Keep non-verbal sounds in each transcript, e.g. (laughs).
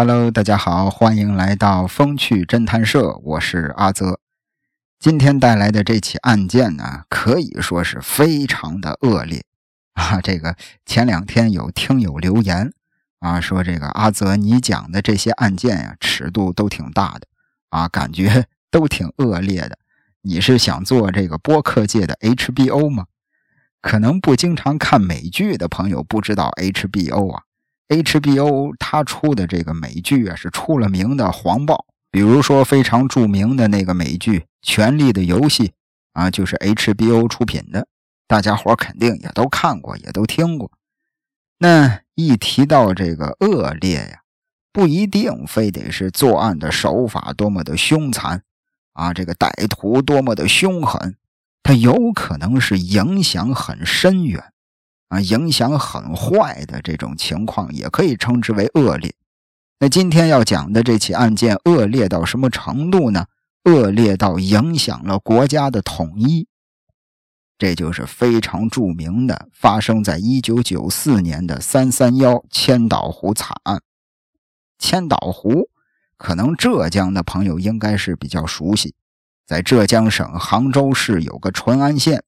Hello，大家好，欢迎来到风趣侦探社，我是阿泽。今天带来的这起案件呢，可以说是非常的恶劣啊。这个前两天有听友留言啊，说这个阿泽你讲的这些案件呀，尺度都挺大的啊，感觉都挺恶劣的。你是想做这个播客界的 HBO 吗？可能不经常看美剧的朋友不知道 HBO 啊。HBO 它出的这个美剧啊，是出了名的黄暴。比如说非常著名的那个美剧《权力的游戏》啊，就是 HBO 出品的，大家伙肯定也都看过，也都听过。那一提到这个恶劣呀，不一定非得是作案的手法多么的凶残啊，这个歹徒多么的凶狠，它有可能是影响很深远。啊，影响很坏的这种情况也可以称之为恶劣。那今天要讲的这起案件恶劣到什么程度呢？恶劣到影响了国家的统一。这就是非常著名的，发生在一九九四年的“三三幺”千岛湖惨案。千岛湖，可能浙江的朋友应该是比较熟悉，在浙江省杭州市有个淳安县，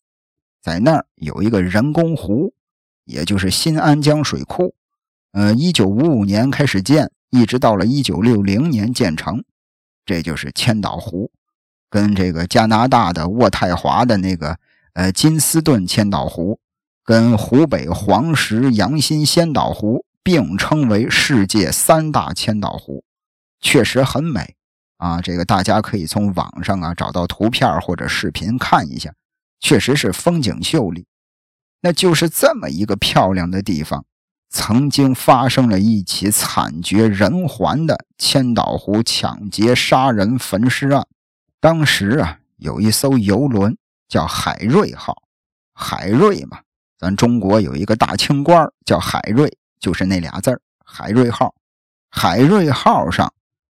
在那儿有一个人工湖。也就是新安江水库，呃，一九五五年开始建，一直到了一九六零年建成，这就是千岛湖，跟这个加拿大的渥太华的那个呃金斯顿千岛湖，跟湖北黄石阳新仙岛湖并称为世界三大千岛湖，确实很美啊！这个大家可以从网上啊找到图片或者视频看一下，确实是风景秀丽。那就是这么一个漂亮的地方，曾经发生了一起惨绝人寰的千岛湖抢劫杀人焚尸案。当时啊，有一艘游轮叫海瑞号，海瑞嘛，咱中国有一个大清官叫海瑞，就是那俩字海瑞号。海瑞号上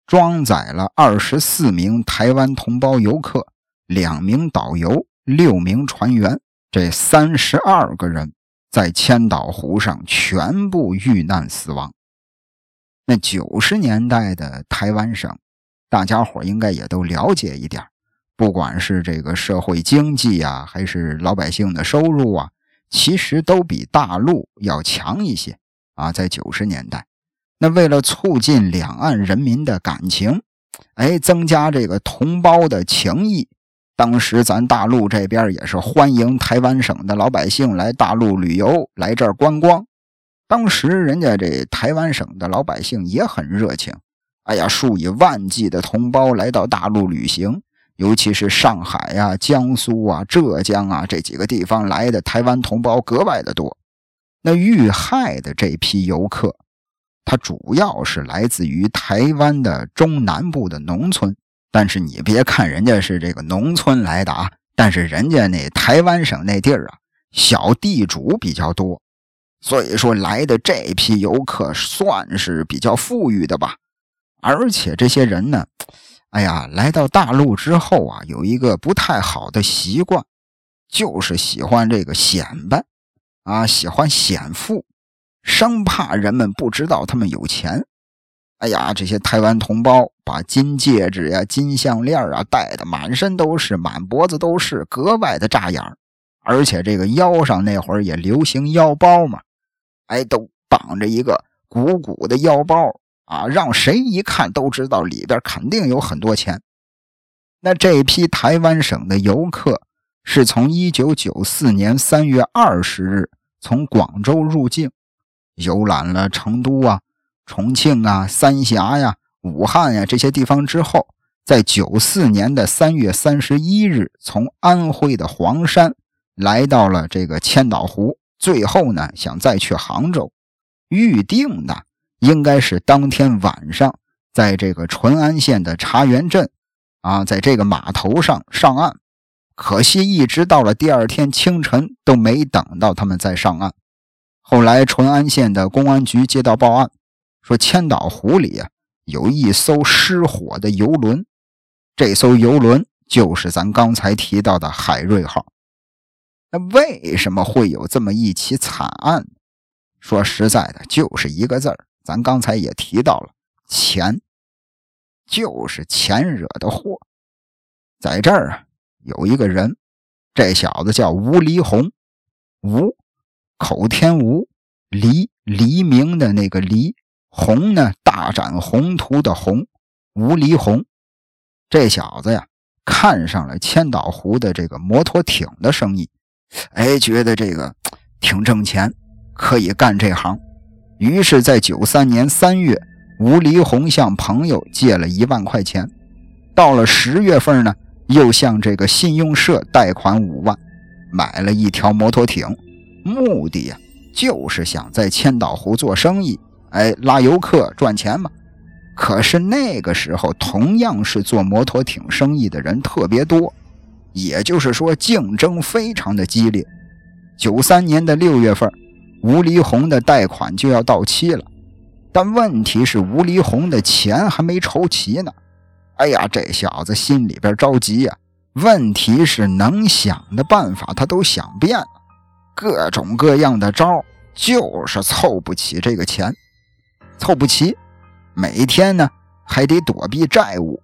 装载了二十四名台湾同胞游客，两名导游，六名船员。这三十二个人在千岛湖上全部遇难死亡。那九十年代的台湾省，大家伙应该也都了解一点不管是这个社会经济啊，还是老百姓的收入啊，其实都比大陆要强一些啊。在九十年代，那为了促进两岸人民的感情，哎，增加这个同胞的情谊。当时咱大陆这边也是欢迎台湾省的老百姓来大陆旅游，来这儿观光。当时人家这台湾省的老百姓也很热情，哎呀，数以万计的同胞来到大陆旅行，尤其是上海呀、江苏啊、浙江啊这几个地方来的台湾同胞格外的多。那遇害的这批游客，他主要是来自于台湾的中南部的农村。但是你别看人家是这个农村来的啊，但是人家那台湾省那地儿啊，小地主比较多，所以说来的这批游客算是比较富裕的吧。而且这些人呢，哎呀，来到大陆之后啊，有一个不太好的习惯，就是喜欢这个显摆啊，喜欢显富，生怕人们不知道他们有钱。哎呀，这些台湾同胞把金戒指呀、金项链啊戴的满身都是、满脖子都是，格外的扎眼而且这个腰上那会儿也流行腰包嘛，哎，都绑着一个鼓鼓的腰包啊，让谁一看都知道里边肯定有很多钱。那这批台湾省的游客是从1994年3月20日从广州入境，游览了成都啊。重庆啊、三峡呀、武汉呀这些地方之后，在九四年的三月三十一日，从安徽的黄山来到了这个千岛湖，最后呢想再去杭州，预定的应该是当天晚上在这个淳安县的茶园镇啊，在这个码头上上岸，可惜一直到了第二天清晨都没等到他们再上岸。后来淳安县的公安局接到报案。说千岛湖里啊有一艘失火的游轮，这艘游轮就是咱刚才提到的海瑞号。那为什么会有这么一起惨案？说实在的，就是一个字儿，咱刚才也提到了，钱，就是钱惹的祸。在这儿啊，有一个人，这小子叫吴黎红，吴，口天吴，黎黎明的那个黎，红呢，大展宏图的宏，吴黎红，这小子呀，看上了千岛湖的这个摩托艇的生意，哎，觉得这个挺挣钱，可以干这行。于是，在九三年三月，吴黎红向朋友借了一万块钱。到了十月份呢，又向这个信用社贷款五万，买了一条摩托艇。目的呀，就是想在千岛湖做生意，哎，拉游客赚钱嘛。可是那个时候，同样是做摩托艇生意的人特别多，也就是说，竞争非常的激烈。九三年的六月份。吴黎红的贷款就要到期了，但问题是吴黎红的钱还没筹齐呢。哎呀，这小子心里边着急呀。问题是能想的办法他都想遍了，各种各样的招，就是凑不起这个钱，凑不齐。每天呢还得躲避债务，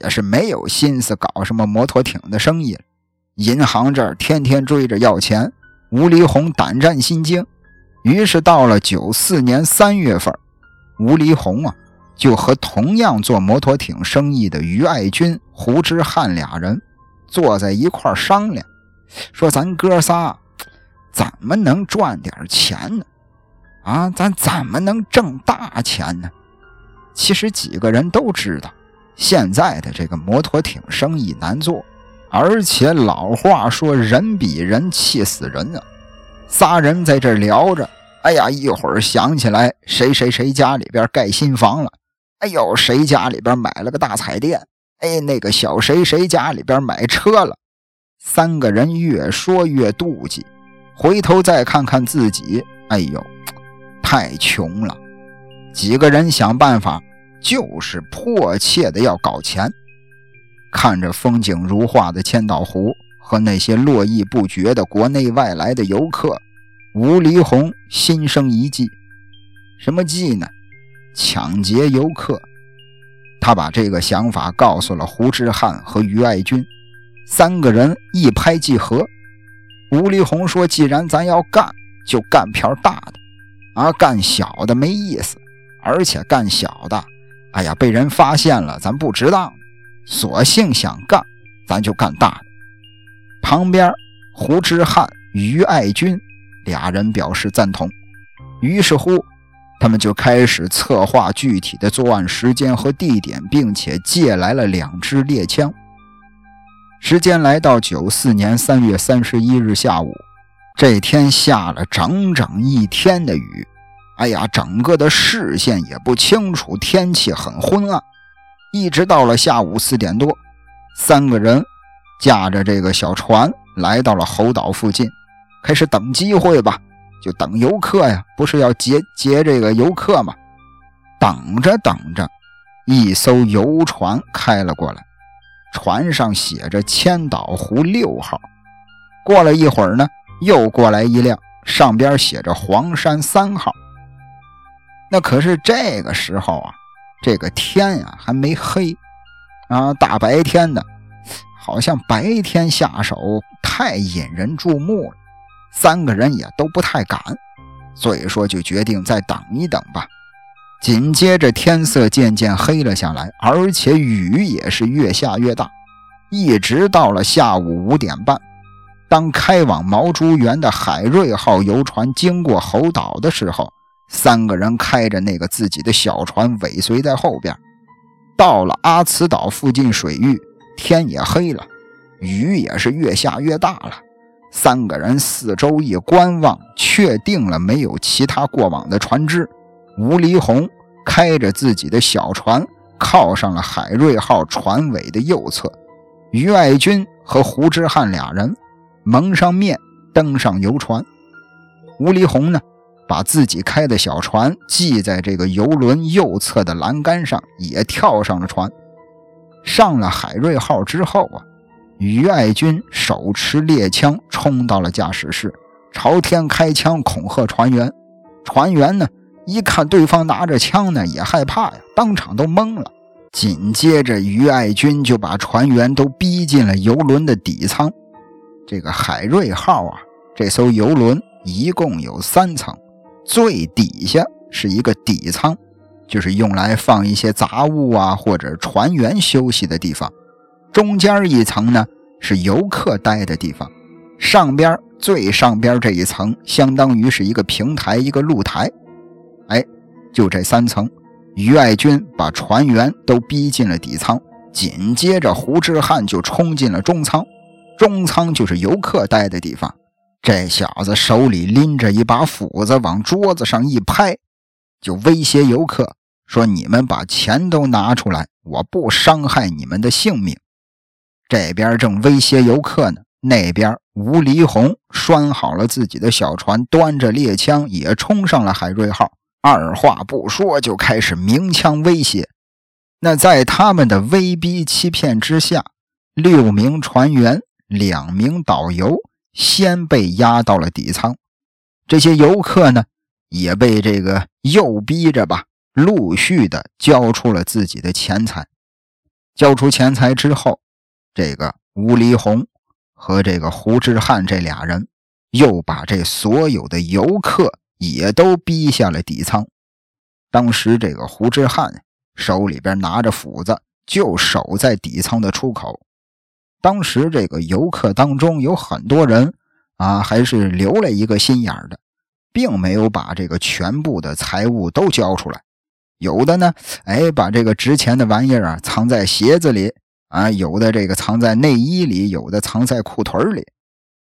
也是没有心思搞什么摩托艇的生意。银行这儿天天追着要钱，吴黎红胆战心惊。于是到了九四年三月份，吴黎红啊，就和同样做摩托艇生意的于爱军、胡之汉俩人坐在一块商量，说：“咱哥仨怎么能赚点钱呢？啊，咱怎么能挣大钱呢？”其实几个人都知道，现在的这个摩托艇生意难做，而且老话说“人比人气死人”啊。仨人在这聊着，哎呀，一会儿想起来谁谁谁家里边盖新房了，哎呦，谁家里边买了个大彩电，哎，那个小谁谁家里边买车了。三个人越说越妒忌，回头再看看自己，哎呦，太穷了。几个人想办法，就是迫切的要搞钱。看着风景如画的千岛湖。和那些络绎不绝的国内外来的游客，吴黎红心生一计，什么计呢？抢劫游客。他把这个想法告诉了胡志汉和于爱军，三个人一拍即合。吴黎红说：“既然咱要干，就干片大的，啊，干小的没意思，而且干小的，哎呀，被人发现了，咱不值当。索性想干，咱就干大的。”旁边，胡之汉、于爱军俩人表示赞同。于是乎，他们就开始策划具体的作案时间和地点，并且借来了两支猎枪。时间来到九四年三月三十一日下午，这天下了整整一天的雨。哎呀，整个的视线也不清楚，天气很昏暗。一直到了下午四点多，三个人。驾着这个小船来到了猴岛附近，开始等机会吧，就等游客呀，不是要劫劫这个游客吗？等着等着，一艘游船开了过来，船上写着千岛湖六号。过了一会儿呢，又过来一辆，上边写着黄山三号。那可是这个时候啊，这个天啊还没黑啊，大白天的。好像白天下手太引人注目了，三个人也都不太敢，所以说就决定再等一等吧。紧接着天色渐渐黑了下来，而且雨也是越下越大，一直到了下午五点半，当开往毛竹园的海瑞号游船经过猴岛的时候，三个人开着那个自己的小船尾随在后边，到了阿慈岛附近水域。天也黑了，雨也是越下越大了。三个人四周一观望，确定了没有其他过往的船只。吴黎红开着自己的小船，靠上了海瑞号船尾的右侧。于爱军和胡之汉俩人蒙上面，登上游船。吴黎红呢，把自己开的小船系在这个游轮右侧的栏杆上，也跳上了船。上了海瑞号之后啊，于爱军手持猎枪冲到了驾驶室，朝天开枪恐吓船员。船员呢一看对方拿着枪呢，也害怕呀，当场都懵了。紧接着，于爱军就把船员都逼进了游轮的底舱。这个海瑞号啊，这艘游轮一共有三层，最底下是一个底舱，就是用来放一些杂物啊或者船员休息的地方。中间一层呢是游客待的地方，上边最上边这一层相当于是一个平台，一个露台。哎，就这三层，于爱军把船员都逼进了底舱，紧接着胡志汉就冲进了中舱。中舱就是游客待的地方，这小子手里拎着一把斧子，往桌子上一拍，就威胁游客说：“你们把钱都拿出来，我不伤害你们的性命。”这边正威胁游客呢，那边吴黎红拴好了自己的小船，端着猎枪也冲上了海瑞号，二话不说就开始鸣枪威胁。那在他们的威逼欺骗之下，六名船员。两名导游先被押到了底舱，这些游客呢也被这个诱逼着吧，陆续的交出了自己的钱财。交出钱财之后，这个吴黎红和这个胡志汉这俩人又把这所有的游客也都逼下了底舱。当时这个胡志汉手里边拿着斧子，就守在底舱的出口。当时这个游客当中有很多人啊，还是留了一个心眼的，并没有把这个全部的财物都交出来。有的呢，哎，把这个值钱的玩意儿啊藏在鞋子里啊，有的这个藏在内衣里，有的藏在裤腿里。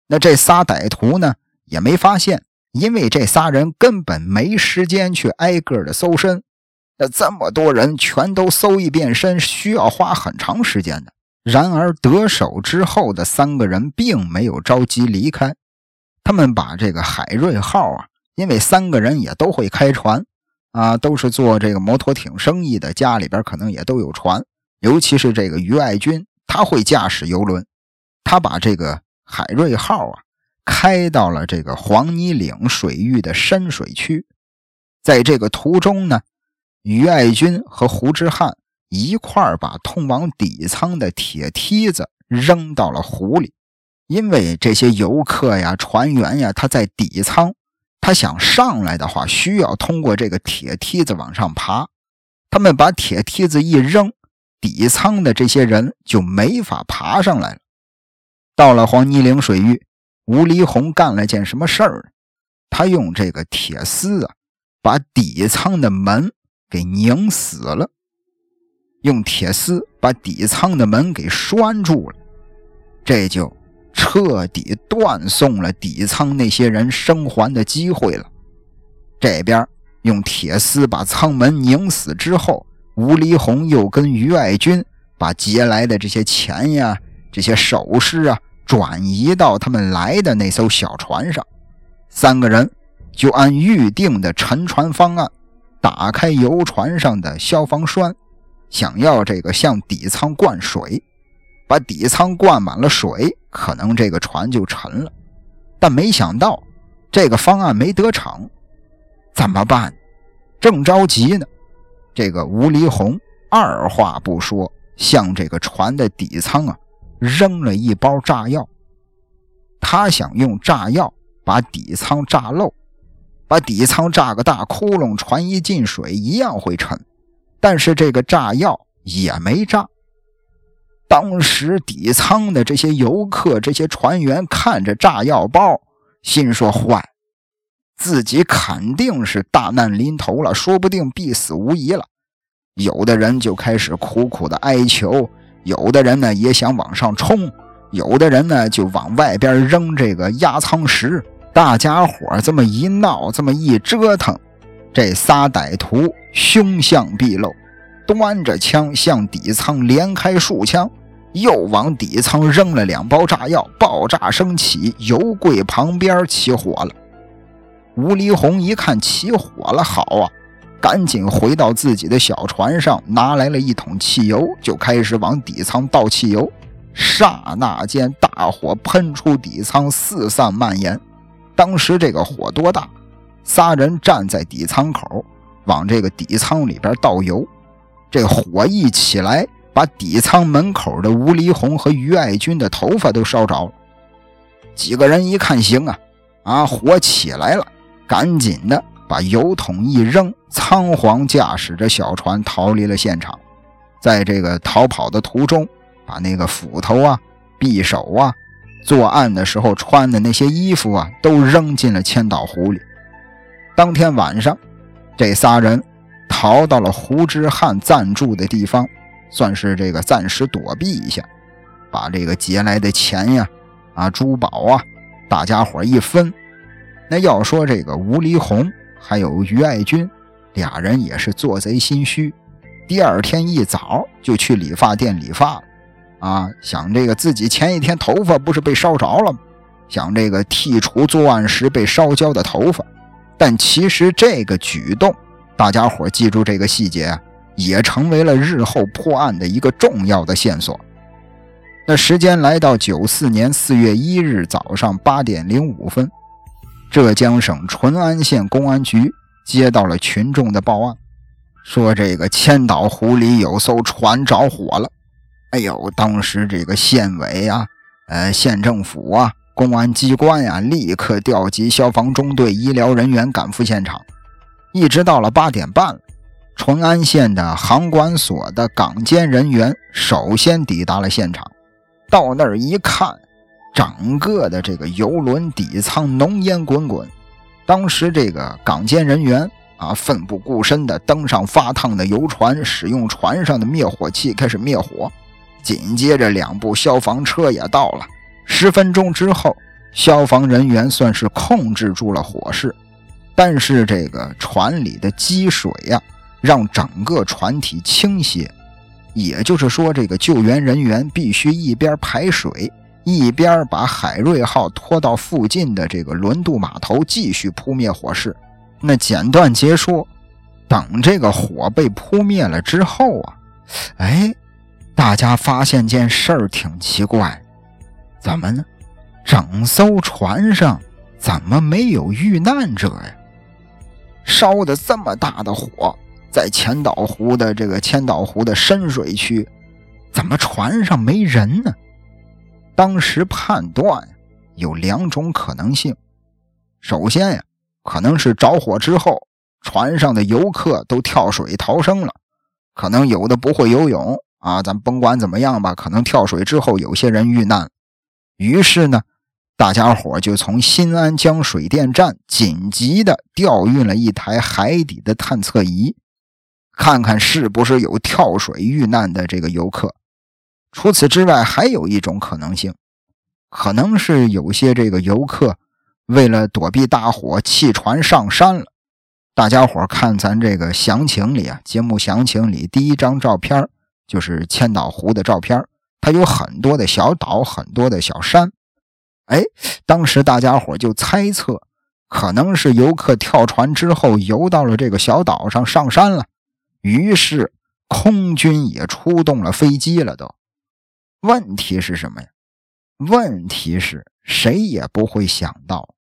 那这仨歹徒呢，也没发现，因为这仨人根本没时间去挨个的搜身。那这么多人全都搜一遍身，需要花很长时间的。然而得手之后的三个人并没有着急离开，他们把这个海瑞号啊，因为三个人也都会开船啊，都是做这个摩托艇生意的，家里边可能也都有船。尤其是这个于爱军，他会驾驶游轮，他把这个海瑞号啊开到了这个黄泥岭水域的深水区。在这个途中呢，于爱军和胡之汉。一块把通往底舱的铁梯子扔到了湖里，因为这些游客呀、船员呀，他在底舱，他想上来的话，需要通过这个铁梯子往上爬。他们把铁梯子一扔，底舱的这些人就没法爬上来了。到了黄泥岭水域，吴黎红干了件什么事儿？他用这个铁丝啊，把底舱的门给拧死了。用铁丝把底舱的门给拴住了，这就彻底断送了底舱那些人生还的机会了。这边用铁丝把舱门拧死之后，吴黎红又跟于爱军把劫来的这些钱呀、这些首饰啊转移到他们来的那艘小船上。三个人就按预定的沉船方案，打开游船上的消防栓。想要这个向底舱灌水，把底舱灌满了水，可能这个船就沉了。但没想到这个方案没得逞，怎么办？正着急呢，这个吴黎红二话不说，向这个船的底舱啊扔了一包炸药。他想用炸药把底舱炸漏，把底舱炸个大窟窿，船一进水一样会沉。但是这个炸药也没炸。当时底舱的这些游客、这些船员看着炸药包，心说：“坏，自己肯定是大难临头了，说不定必死无疑了。”有的人就开始苦苦的哀求，有的人呢也想往上冲，有的人呢就往外边扔这个压舱石。大家伙这么一闹，这么一折腾。这仨歹徒凶相毕露，端着枪向底舱连开数枪，又往底舱扔了两包炸药，爆炸声起，油柜旁边起火了。吴黎红一看起火了，好啊，赶紧回到自己的小船上，拿来了一桶汽油，就开始往底舱倒汽油。刹那间，大火喷出底舱，四散蔓延。当时这个火多大？仨人站在底舱口，往这个底舱里边倒油。这火一起来，把底舱门口的吴黎红和于爱军的头发都烧着了。几个人一看行啊，啊，火起来了，赶紧的把油桶一扔，仓皇驾驶着小船逃离了现场。在这个逃跑的途中，把那个斧头啊、匕首啊、作案的时候穿的那些衣服啊，都扔进了千岛湖里。当天晚上，这仨人逃到了胡之汉暂住的地方，算是这个暂时躲避一下，把这个劫来的钱呀、啊珠宝啊，大家伙一分。那要说这个吴黎红还有于爱军，俩人也是做贼心虚。第二天一早就去理发店理发了，啊，想这个自己前一天头发不是被烧着了吗？想这个剔除作案时被烧焦的头发，但其实这个举动，大家伙记住这个细节，也成为了日后破案的一个重要的线索。那时间来到九四年四月一日早上八点零五分，浙江省淳安县公安局接到了群众的报案。说这个千岛湖里有艘船着火了，哎呦，当时这个县委啊、呃县政府啊、公安机关呀，立刻调集消防中队、医疗人员赶赴现场。一直到了八点半，淳安县的航管所的港监人员首先抵达了现场。到那儿一看，整个的这个游轮底舱浓烟滚滚。当时这个港监人员。啊！奋不顾身地登上发烫的游船，使用船上的灭火器开始灭火。紧接着，两部消防车也到了。十分钟之后，消防人员算是控制住了火势。但是，这个船里的积水呀，让整个船体倾斜。也就是说，这个救援人员必须一边排水，一边把海瑞号拖到附近的这个轮渡码头，继续扑灭火势。那简短结说，等这个火被扑灭了之后啊，哎，大家发现件事儿挺奇怪，怎么呢？整艘船上怎么没有遇难者呀？烧的这么大的火，在千岛湖的这个千岛湖的深水区，怎么船上没人呢？当时判断有两种可能性，首先呀。可能是着火之后，船上的游客都跳水逃生了。可能有的不会游泳啊，咱甭管怎么样吧。可能跳水之后，有些人遇难。于是呢，大家伙就从新安江水电站紧急的调运了一台海底的探测仪，看看是不是有跳水遇难的这个游客。除此之外，还有一种可能性，可能是有些这个游客。为了躲避大火，弃船上山了。大家伙看咱这个详情里啊，节目详情里第一张照片就是千岛湖的照片，它有很多的小岛，很多的小山。哎，当时大家伙就猜测，可能是游客跳船之后游到了这个小岛上上山了，于是空军也出动了飞机了。都，问题是什么呀？问题是谁也不会想到。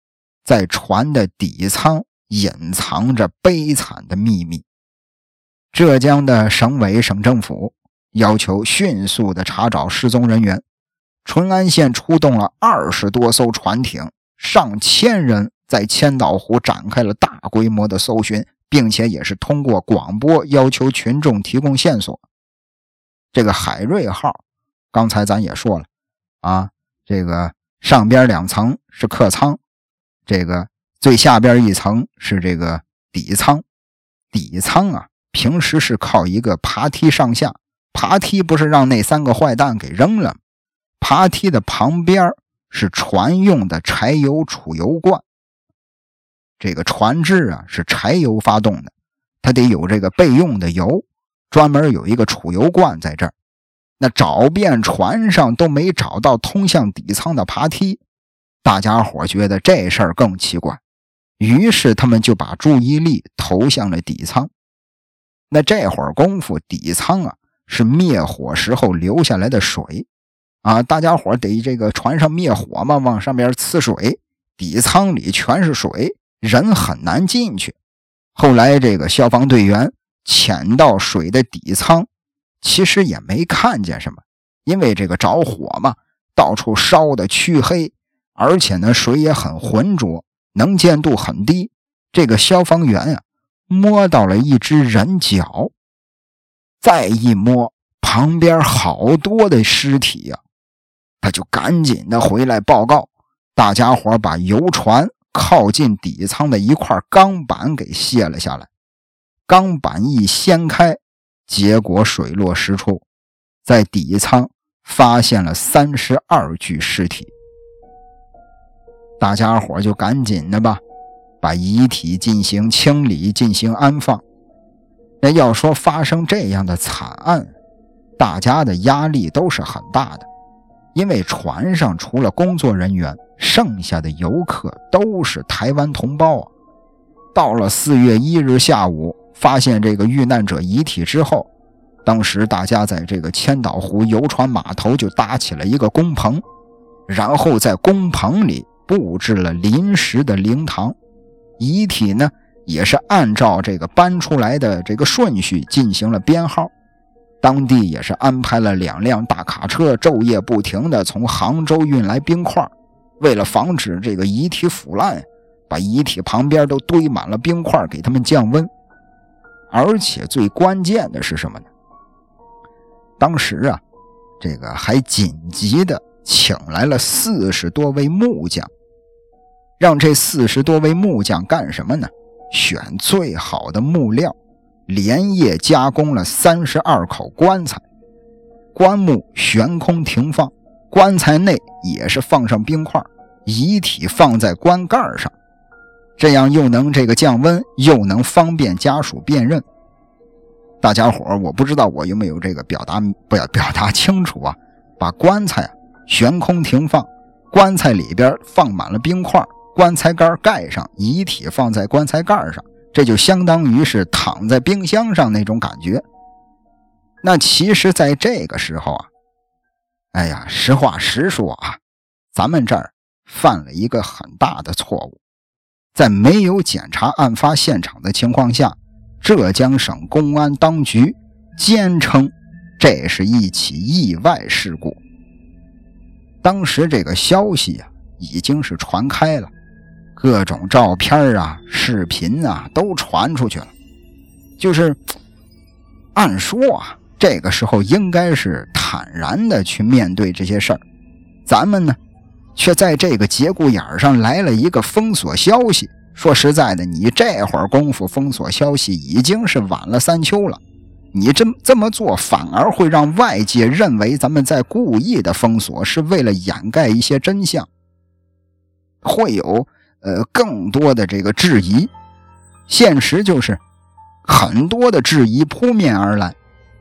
在船的底舱隐藏着悲惨的秘密。浙江的省委省政府要求迅速的查找失踪人员，淳安县出动了二十多艘船艇，上千人在千岛湖展开了大规模的搜寻，并且也是通过广播要求群众提供线索。这个海瑞号，刚才咱也说了啊，这个上边两层是客舱。这个最下边一层是这个底舱，底舱啊，平时是靠一个爬梯上下，爬梯不是让那三个坏蛋给扔了？爬梯的旁边是船用的柴油储油罐。这个船只啊是柴油发动的，它得有这个备用的油，专门有一个储油罐在这儿。那找遍船上都没找到通向底舱的爬梯。大家伙觉得这事儿更奇怪，于是他们就把注意力投向了底舱。那这会儿功夫，底舱啊是灭火时候留下来的水啊，大家伙得这个船上灭火嘛，往上面呲水，底舱里全是水，人很难进去。后来这个消防队员潜到水的底舱，其实也没看见什么，因为这个着火嘛，到处烧的黢黑，而且呢水也很浑浊，能见度很低。这个消防员呀，摸到了一只人脚，再一摸，旁边好多的尸体呀，他就赶紧的回来报告。大家伙把游船靠近底舱的一块钢板给卸了下来，钢板一掀开，结果水落石出，在底舱发现了三十二具尸体。大家伙就赶紧的吧，把遗体进行清理、进行安放。那要说发生这样的惨案，大家的压力都是很大的，因为船上除了工作人员。剩下的游客都是台湾同胞啊！到了四月一日下午，发现这个遇难者遗体之后，当时大家在这个千岛湖游船码头就搭起了一个工棚，然后在工棚里布置了临时的灵堂，遗体呢也是按照这个搬出来的这个顺序进行了编号。当地也是安排了两辆大卡车，昼夜不停的从杭州运来冰块。为了防止这个遗体腐烂，把遗体旁边都堆满了冰块，给他们降温。而且最关键的是什么呢？当时啊，这个还紧急的请来了四十多位木匠，让这四十多位木匠干什么呢？选最好的木料，连夜加工了三十二口棺材，棺木悬空停放。棺材内也是放上冰块，遗体放在棺盖上，这样又能这个降温，又能方便家属辨认。大家伙我不知道我有没有这个表达，不要表达清楚啊！把棺材悬空停放，棺材里边放满了冰块，棺材盖盖上，遗体放在棺材盖上，这就相当于是躺在冰箱上那种感觉。那其实，在这个时候啊。哎呀，实话实说啊，咱们这儿犯了一个很大的错误，在没有检查案发现场的情况下，浙江省公安当局坚称这是一起意外事故。当时这个消息啊已经是传开了，各种照片啊、视频啊都传出去了，就是按说啊。这个时候应该是坦然的去面对这些事儿，咱们呢，却在这个节骨眼上来了一个封锁消息。说实在的，你这会儿功夫封锁消息已经是晚了三秋了。你这这么做反而会让外界认为咱们在故意的封锁，是为了掩盖一些真相，会有呃更多的这个质疑。现实就是很多的质疑扑面而来。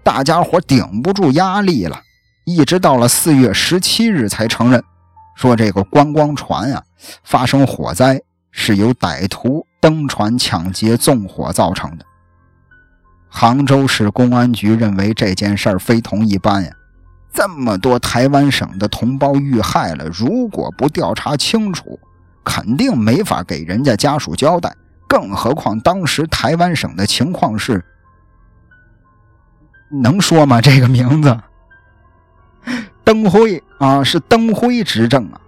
大家伙顶不住压力了，一直到了四月十七日才承认，说这个观光船啊发生火灾是由歹徒登船抢劫纵火造成的。杭州市公安局认为这件事儿非同一般呀，这么多台湾省的同胞遇害了，如果不调查清楚，肯定没法给人家家属交代。更何况当时台湾省的情况是。能说吗？这个名字，灯辉啊，是灯辉执政啊，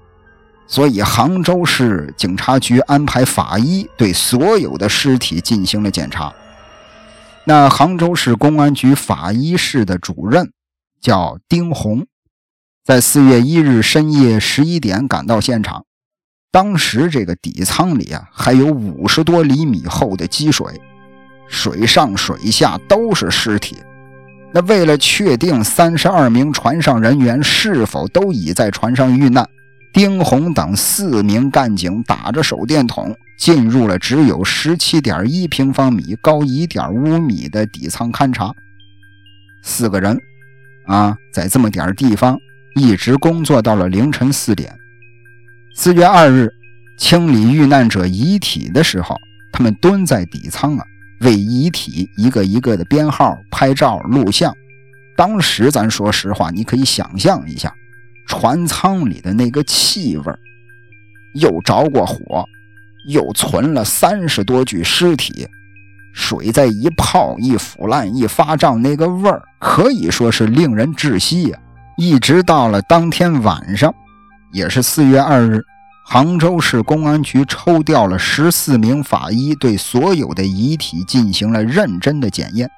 所以杭州市警察局安排法医对所有的尸体进行了检查。那杭州市公安局法医室的主任叫丁红，在四月一日深夜十一点赶到现场，当时这个底舱里啊还有五十多厘米厚的积水，水上水下都是尸体。那为了确定三十二名船上人员是否都已在船上遇难，丁红等四名干警打着手电筒进入了只有十七点一平方米、高一点五米的底舱勘察。四个人，啊，在这么点地方一直工作到了凌晨四点。四月二日清理遇难者遗体的时候，他们蹲在底舱啊。为遗体一个一个的编号、拍照、录像。当时咱说实话，你可以想象一下，船舱里的那个气味又着过火，又存了三十多具尸体，水再一泡一腐烂一发胀，那个味儿可以说是令人窒息呀！一直到了当天晚上，也是四月二日，杭州市公安局抽调了十四名法医，对所有的遗体进行了认真的检验。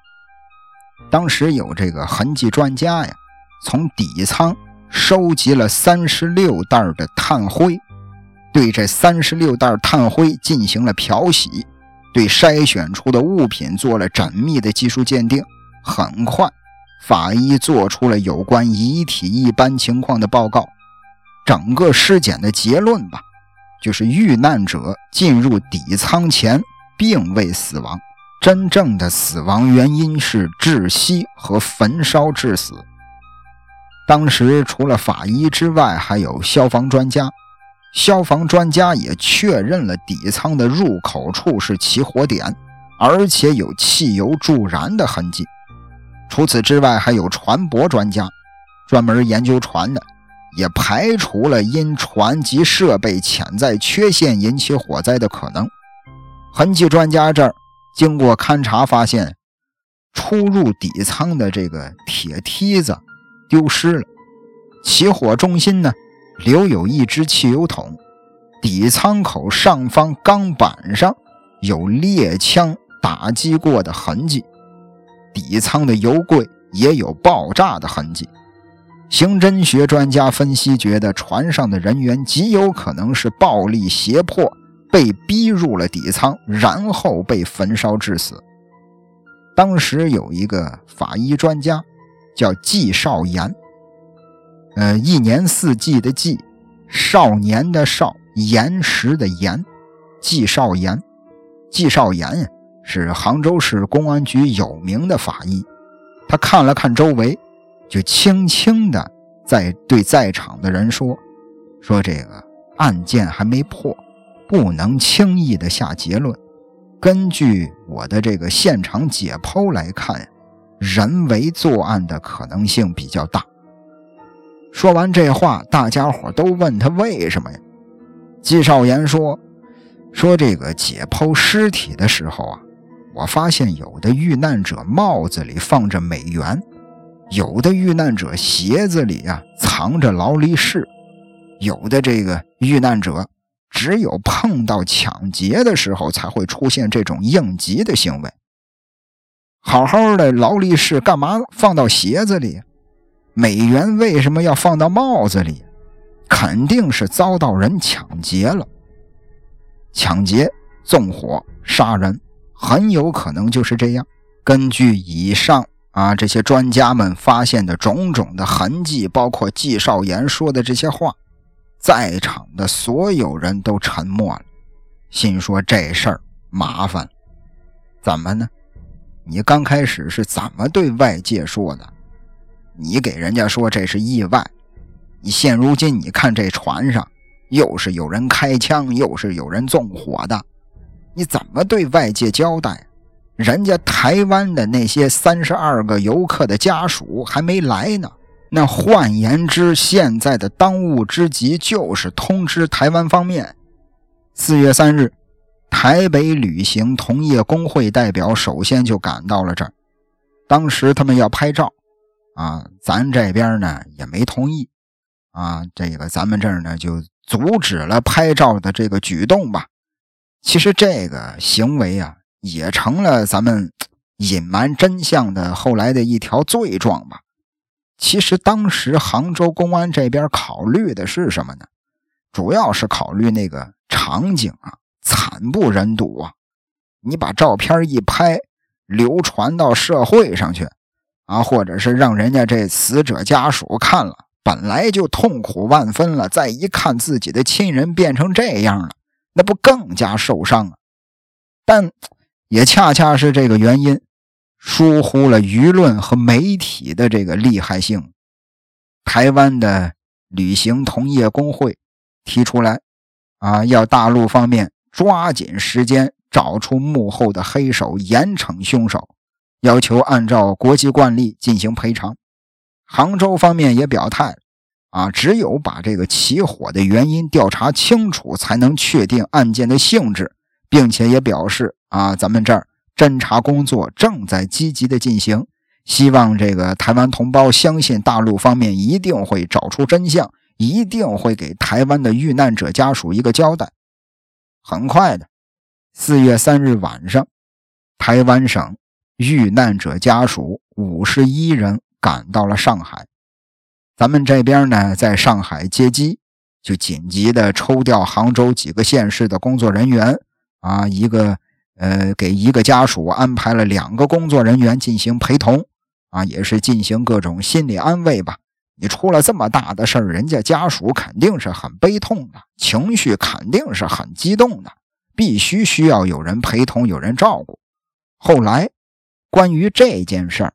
当时有这个痕迹专家呀，从底舱收集了三十六袋的炭灰，对这三十六袋炭灰进行了漂洗。对筛选出的物品做了缜密的技术鉴定，很快，法医做出了有关遗体一般情况的报告。整个尸检的结论吧，就是遇难者进入底舱前并未死亡，真正的死亡原因是窒息和焚烧致死。当时除了法医之外，还有消防专家。消防专家也确认了底舱的入口处是起火点，而且有汽油助燃的痕迹。除此之外，还有船舶专家，专门研究船的，也排除了因船及设备潜在缺陷引起火灾的可能。痕迹专家这儿经过勘查发现，出入底舱的这个铁梯子丢失了，起火中心呢？留有一只汽油桶，底舱口上方钢板上有猎枪打击过的痕迹，底舱的油柜也有爆炸的痕迹。刑侦学专家分析觉得，船上的人员极有可能是暴力胁迫被逼入了底舱，然后被焚烧致死。当时有一个法医专家叫季少言。呃，一年四季的季，少年的少，岩石的岩，季少岩，季少岩是杭州市公安局有名的法医。他看了看周围，就轻轻的在对在场的人说：“说这个案件还没破，不能轻易的下结论。根据我的这个现场解剖来看，人为作案的可能性比较大。”说完这话，大家伙都问他为什么呀？季少言说：“说这个解剖尸体的时候啊，我发现有的遇难者帽子里放着美元，有的遇难者鞋子里啊藏着劳力士，有的这个遇难者只有碰到抢劫的时候才会出现这种应急的行为。好好的劳力士干嘛放到鞋子里？”美元为什么要放到帽子里？肯定是遭到人抢劫了。抢劫、纵火、杀人，很有可能就是这样。根据以上啊这些专家们发现的种种的痕迹，包括季少言说的这些话，在场的所有人都沉默了，心说这事儿麻烦了。怎么呢？你刚开始是怎么对外界说的？你给人家说这是意外，你现如今你看这船上又是有人开枪，又是有人纵火的，你怎么对外界交代？人家台湾的那些三十二个游客的家属还没来呢。那换言之，现在的当务之急就是通知台湾方面。四月三日，台北旅行同业工会代表首先就赶到了这儿，当时他们要拍照。啊，咱这边呢也没同意，啊，这个咱们这儿呢就阻止了拍照的这个举动吧。其实这个行为啊，也成了咱们隐瞒真相的后来的一条罪状吧。其实当时杭州公安这边考虑的是什么呢？主要是考虑那个场景啊，惨不忍睹啊。你把照片一拍，流传到社会上去。啊，或者是让人家这死者家属看了，本来就痛苦万分了，再一看自己的亲人变成这样了，那不更加受伤啊？但也恰恰是这个原因，疏忽了舆论和媒体的这个厉害性。台湾的旅行同业工会提出来，啊，要大陆方面抓紧时间找出幕后的黑手，严惩凶手。要求按照国际惯例进行赔偿，杭州方面也表态，啊，只有把这个起火的原因调查清楚，才能确定案件的性质，并且也表示，啊，咱们这儿侦查工作正在积极的进行，希望这个台湾同胞相信大陆方面一定会找出真相，一定会给台湾的遇难者家属一个交代。很快的，四月三日晚上，台湾省遇难者家属五十一人赶到了上海。咱们这边呢，在上海接机，就紧急的抽调杭州几个县市的工作人员啊，一个呃，给一个家属安排了两个工作人员进行陪同啊，也是进行各种心理安慰吧。你出了这么大的事儿，人家家属肯定是很悲痛的，情绪肯定是很激动的，必须需要有人陪同，有人照顾。后来，关于这件事儿。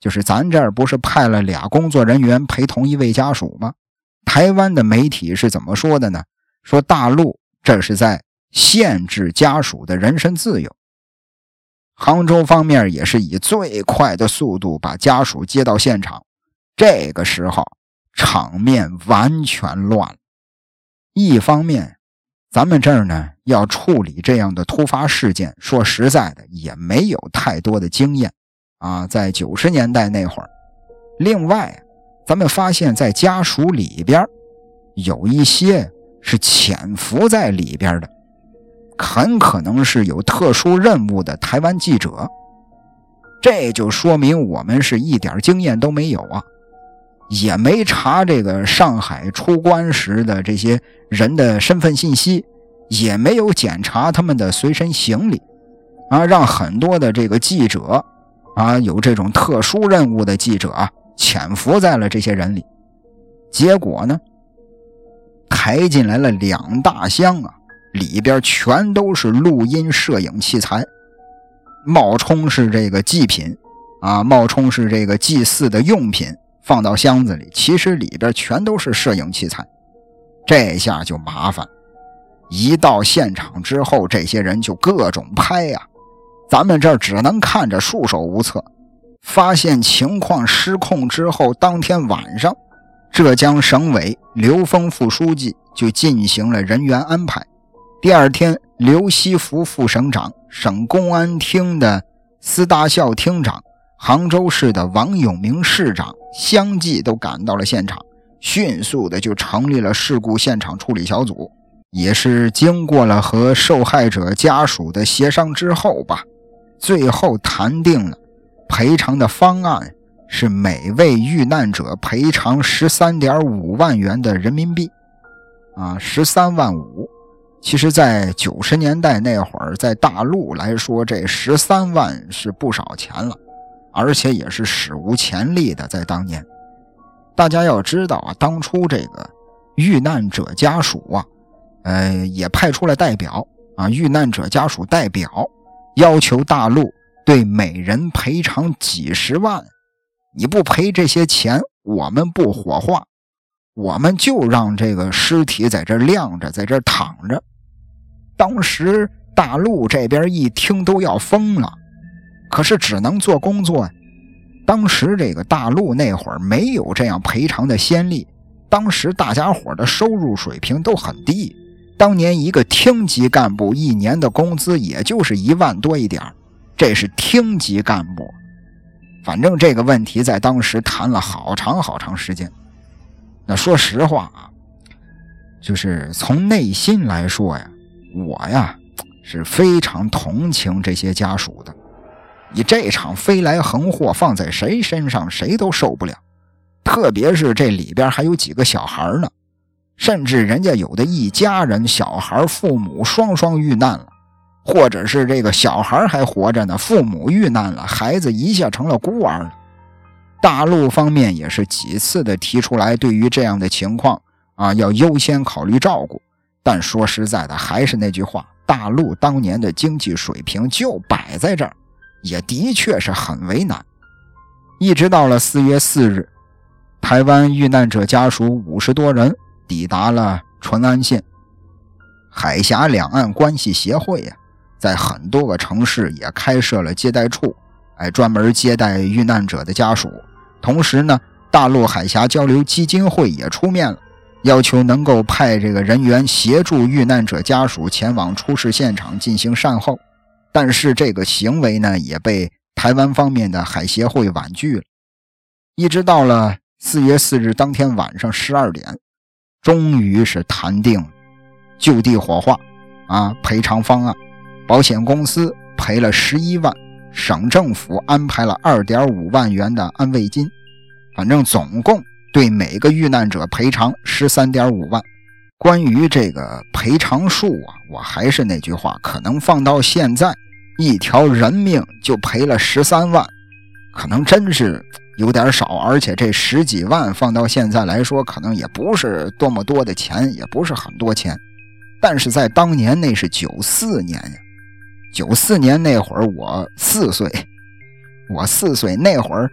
就是咱这儿不是派了俩工作人员陪同一位家属吗？台湾的媒体是怎么说的呢？说大陆这是在限制家属的人身自由。杭州方面也是以最快的速度把家属接到现场。这个时候场面完全乱了。一方面，咱们这儿呢要处理这样的突发事件，说实在的也没有太多的经验。啊，在九十年代那会儿，另外，咱们发现，在家属里边有一些是潜伏在里边的，很可能是有特殊任务的台湾记者。这就说明我们是一点经验都没有啊，也没查这个上海出关时的这些人的身份信息，也没有检查他们的随身行李，啊，让很多的这个记者。啊，有这种特殊任务的记者啊，潜伏在了这些人里，结果呢，抬进来了两大箱啊，里边全都是录音摄影器材，冒充是这个祭品啊，冒充是这个祭祀的用品，放到箱子里，其实里边全都是摄影器材，这下就麻烦，一到现场之后，这些人就各种拍呀。咱们这儿只能看着束手无策。发现情况失控之后，当天晚上，浙江省委刘峰副书记就进行了人员安排。第二天，刘锡福副省长、省公安厅的司大校厅长、杭州市的王永明市长相继都赶到了现场，迅速的就成立了事故现场处理小组。也是经过了和受害者家属的协商之后吧。最后谈定了赔偿的方案是每位遇难者赔偿十三点五万元的人民币，啊，十三万五。其实，在九十年代那会儿，在大陆来说，这十三万是不少钱了，而且也是史无前例的。在当年，大家要知道啊，当初这个遇难者家属啊，呃，也派出了代表啊，遇难者家属代表。要求大陆对每人赔偿几十万，你不赔这些钱，我们不火化，我们就让这个尸体在这晾着，在这躺着。当时大陆这边一听都要疯了，可是只能做工作。当时这个大陆那会儿没有这样赔偿的先例，当时大家伙的收入水平都很低。当年一个厅级干部一年的工资也就是一万多一点这是厅级干部。反正这个问题在当时谈了好长好长时间。那说实话啊，就是从内心来说呀，我呀是非常同情这些家属的。你这场飞来横祸放在谁身上，谁都受不了。特别是这里边还有几个小孩呢。甚至人家有的一家人，小孩、父母双双遇难了，或者是这个小孩还活着呢，父母遇难了，孩子一下成了孤儿了。大陆方面也是几次的提出来，对于这样的情况啊，要优先考虑照顾。但说实在的，还是那句话，大陆当年的经济水平就摆在这儿，也的确是很为难。一直到了四月四日，台湾遇难者家属五十多人。抵达了淳安县，海峡两岸关系协会呀，在很多个城市也开设了接待处，哎，专门接待遇难者的家属。同时呢，大陆海峡交流基金会也出面了，要求能够派这个人员协助遇难者家属前往出事现场进行善后。但是这个行为呢，也被台湾方面的海协会婉拒了。一直到了四月四日当天晚上十二点，终于是谈定就地火化啊赔偿方案，保险公司赔了十一万，省政府安排了二点五万元的安慰金，反正总共对每个遇难者赔偿十三点五万。关于这个赔偿数啊，我还是那句话，可能放到现在，一条人命就赔了十三万，可能真是有点少。而且这十几万放到现在来说，可能也不是多么多的钱，也不是很多钱。但是在当年，那是九四年呀，九四年那会儿我四岁，我四岁那会儿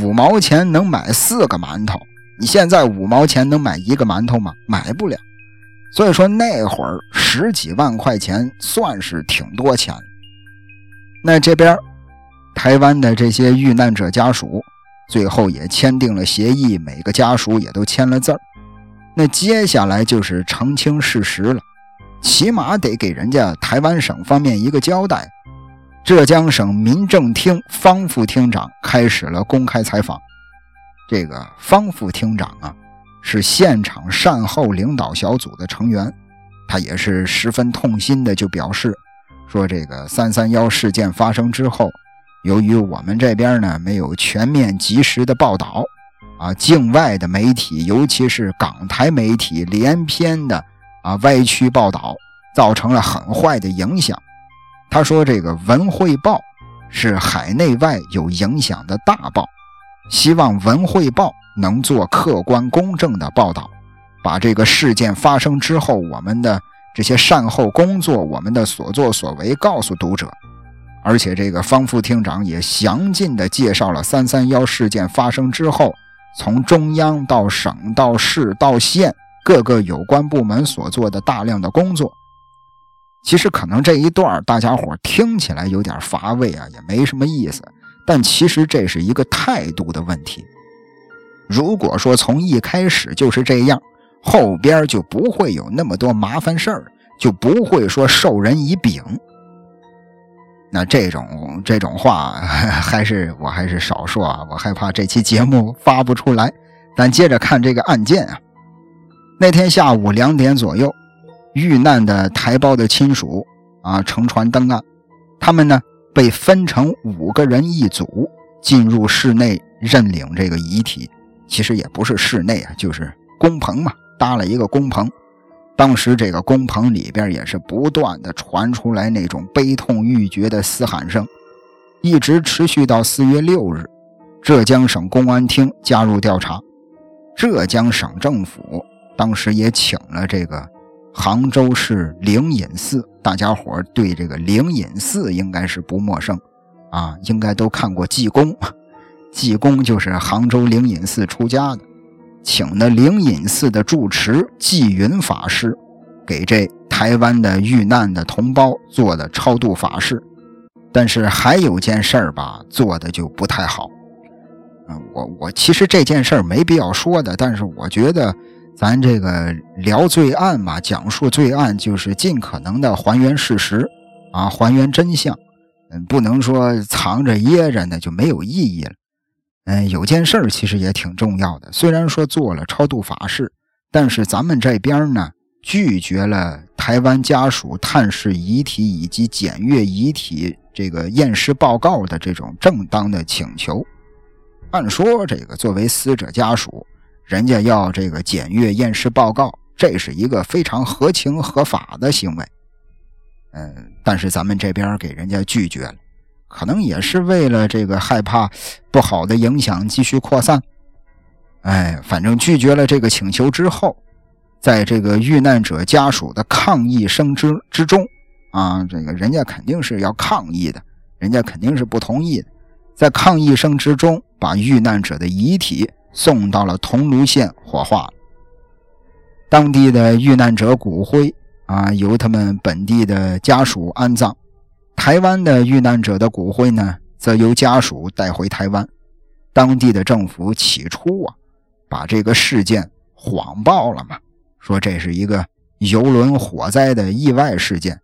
五毛钱能买四个馒头，你现在五毛钱能买一个馒头吗？买不了。所以说那会儿十几万块钱算是挺多钱。那这边台湾的这些遇难者家属最后也签订了协议，每个家属也都签了字儿。那接下来就是澄清事实了，起码得给人家台湾省方面一个交代。浙江省民政厅方副厅长开始了公开采访。这个方副厅长啊。是现场善后领导小组的成员，他也是十分痛心的，就表示说：“这个三三幺事件发生之后，由于我们这边呢没有全面及时的报道，啊，境外的媒体，尤其是港台媒体连篇的啊歪曲报道，造成了很坏的影响。”他说：“这个《文汇报》是海内外有影响的大报，希望《文汇报》。”能做客观公正的报道，把这个事件发生之后我们的这些善后工作、我们的所作所为告诉读者。而且这个方副厅长也详尽地介绍了三三幺事件发生之后，从中央到省到市到县各个有关部门所做的大量的工作。其实可能这一段大家伙听起来有点乏味啊，也没什么意思。但其实这是一个态度的问题。如果说从一开始就是这样，后边就不会有那么多麻烦事儿，就不会说授人以柄。那这种这种话，(laughs) 还是我还是少说啊，我害怕这期节目发不出来。咱接着看这个案件啊，那天下午两点左右，遇难的台胞的亲属啊乘船登岸，他们呢被分成五个人一组，进入室内认领这个遗体。其实也不是室内啊，就是工棚嘛，搭了一个工棚。当时这个工棚里边也是不断的传出来那种悲痛欲绝的嘶喊声，一直持续到四月六日，浙江省公安厅加入调查。浙江省政府当时也请了这个杭州市灵隐寺，大家伙对这个灵隐寺应该是不陌生啊，应该都看过济公。(laughs) 济公就是杭州灵隐寺出家的，请的灵隐寺的住持济云法师，给这台湾的遇难的同胞做的超度法事。但是还有件事儿吧，做的就不太好。嗯，我我其实这件事儿没必要说的，但是我觉得咱这个聊罪案嘛，讲述罪案就是尽可能的还原事实啊，还原真相。嗯，不能说藏着掖着呢就没有意义了。嗯，有件事儿其实也挺重要的。虽然说做了超度法事，但是咱们这边呢拒绝了台湾家属探视遗体以及检阅遗体这个验尸报告的这种正当的请求。按说这个作为死者家属，人家要这个检阅验尸报告，这是一个非常合情合法的行为。嗯，但是咱们这边给人家拒绝了。可能也是为了这个害怕不好的影响继续扩散，哎，反正拒绝了这个请求之后，在这个遇难者家属的抗议声之之中，啊，这个人家肯定是要抗议的，人家肯定是不同意的，在抗议声之中，把遇难者的遗体送到了桐庐县火化，当地的遇难者骨灰啊，由他们本地的家属安葬。台湾的遇难者的骨灰呢，则由家属带回台湾。当地的政府起初啊，把这个事件谎报了嘛，说这是一个游轮火灾的意外事件。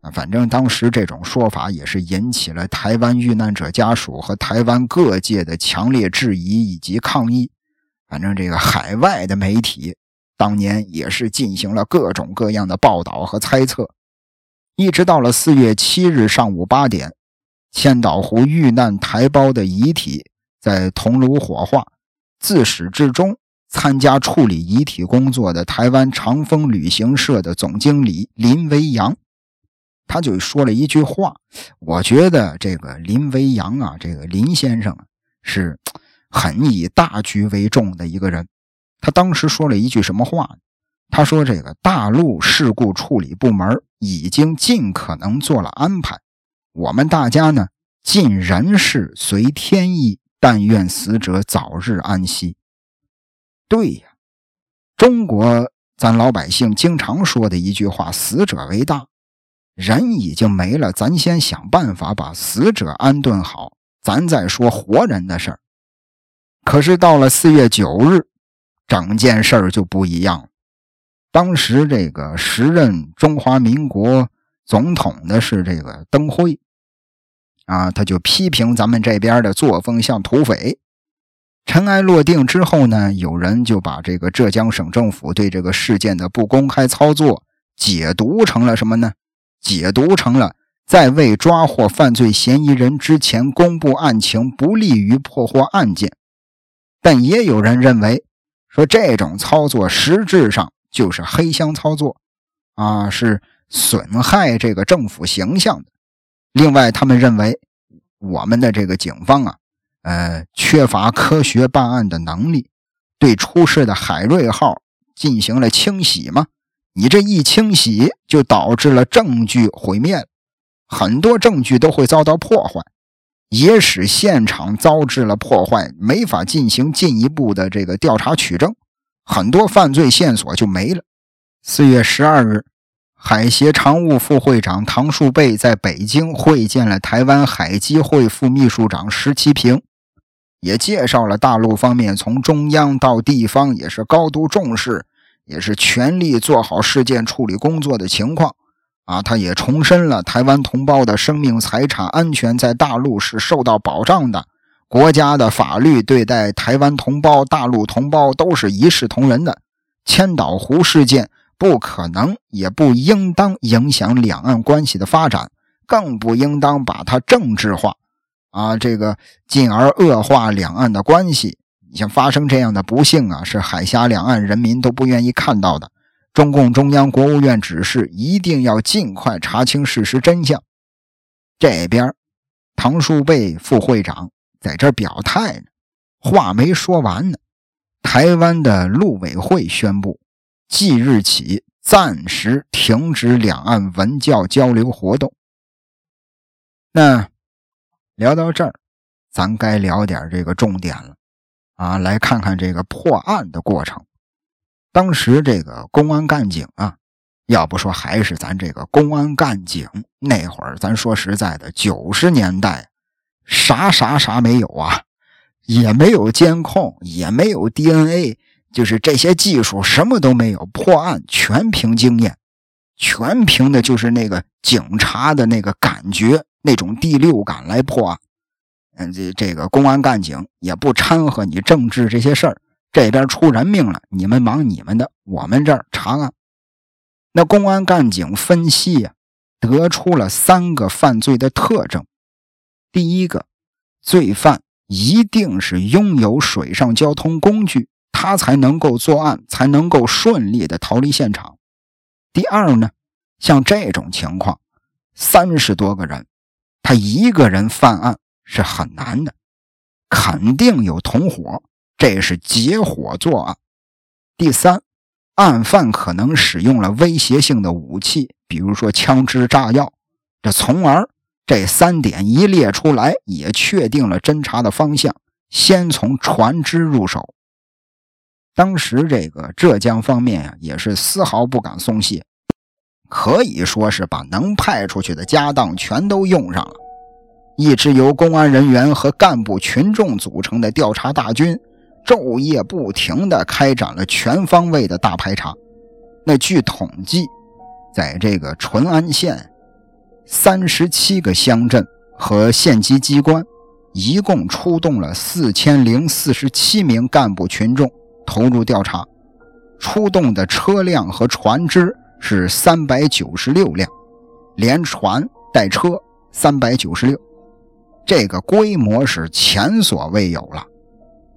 啊，反正当时这种说法也是引起了台湾遇难者家属和台湾各界的强烈质疑以及抗议。反正这个海外的媒体当年也是进行了各种各样的报道和猜测，一直到了四月七日上午八点，千岛湖遇难台胞的遗体在桐庐火化。自始至终参加处理遗体工作的台湾长风旅行社的总经理林维阳。他就说了一句话，我觉得这个林维阳啊，这个林先生是很以大局为重的一个人。他当时说了一句什么话？他说：“这个大陆事故处理部门已经尽可能做了安排，我们大家呢尽人事随天意，但愿死者早日安息。”对呀，中国咱老百姓经常说的一句话：“死者为大。”人已经没了，咱先想办法把死者安顿好，咱再说活人的事儿。可是到了四月九日，整件事儿就不一样了。当时这个时任中华民国总统的是这个登辉，啊，他就批评咱们这边的作风像土匪。尘埃落定之后呢，有人就把这个浙江省政府对这个事件的不公开操作解读成了什么呢？解读成了在未抓获犯罪嫌疑人之前公布案情不利于破获案件，但也有人认为说这种操作实质上就是黑箱操作，啊，是损害这个政府形象的。另外，他们认为我们的这个警方啊，呃，缺乏科学办案的能力，对出事的海瑞号进行了清洗吗？你这一清洗，就导致了证据毁灭，很多证据都会遭到破坏，也使现场遭致了破坏，没法进行进一步的这个调查取证，很多犯罪线索就没了。四月十二日，海协常务副会长唐树贝在北京会见了台湾海基会副秘书长石其平，也介绍了大陆方面从中央到地方也是高度重视。也是全力做好事件处理工作的情况，啊，他也重申了台湾同胞的生命财产安全在大陆是受到保障的，国家的法律对待台湾同胞、大陆同胞都是一视同仁的。千岛湖事件不可能也不应当影响两岸关系的发展，更不应当把它政治化，啊，这个进而恶化两岸的关系。你像发生这样的不幸啊，是海峡两岸人民都不愿意看到的。中共中央、国务院指示，一定要尽快查清事实真相。这边，唐树贝副会长在这表态呢，话没说完呢。台湾的陆委会宣布，即日起暂时停止两岸文教交流活动。那聊到这儿，咱该聊点这个重点了。啊，来看看这个破案的过程。当时这个公安干警啊，要不说还是咱这个公安干警那会儿，咱说实在的，九十年代啥啥啥没有啊，也没有监控，也没有 DNA，就是这些技术什么都没有，破案全凭经验，全凭的就是那个警察的那个感觉，那种第六感来破案。这这个公安干警也不掺和你政治这些事儿，这边出人命了，你们忙你们的，我们这儿查案。那公安干警分析呀，得出了三个犯罪的特征：第一个，罪犯一定是拥有水上交通工具，他才能够作案，才能够顺利的逃离现场；第二呢，像这种情况，三十多个人，他一个人犯案。是很难的，肯定有同伙，这是结伙作案。第三，案犯可能使用了威胁性的武器，比如说枪支、炸药。这从而这三点一列出来，也确定了侦查的方向，先从船只入手。当时这个浙江方面呀，也是丝毫不敢松懈，可以说是把能派出去的家当全都用上了。一支由公安人员和干部群众组成的调查大军，昼夜不停地开展了全方位的大排查。那据统计，在这个淳安县，三十七个乡镇和县级机关，一共出动了四千零四十七名干部群众投入调查，出动的车辆和船只是三百九十六辆，连船带车三百九十六，这个规模是前所未有了。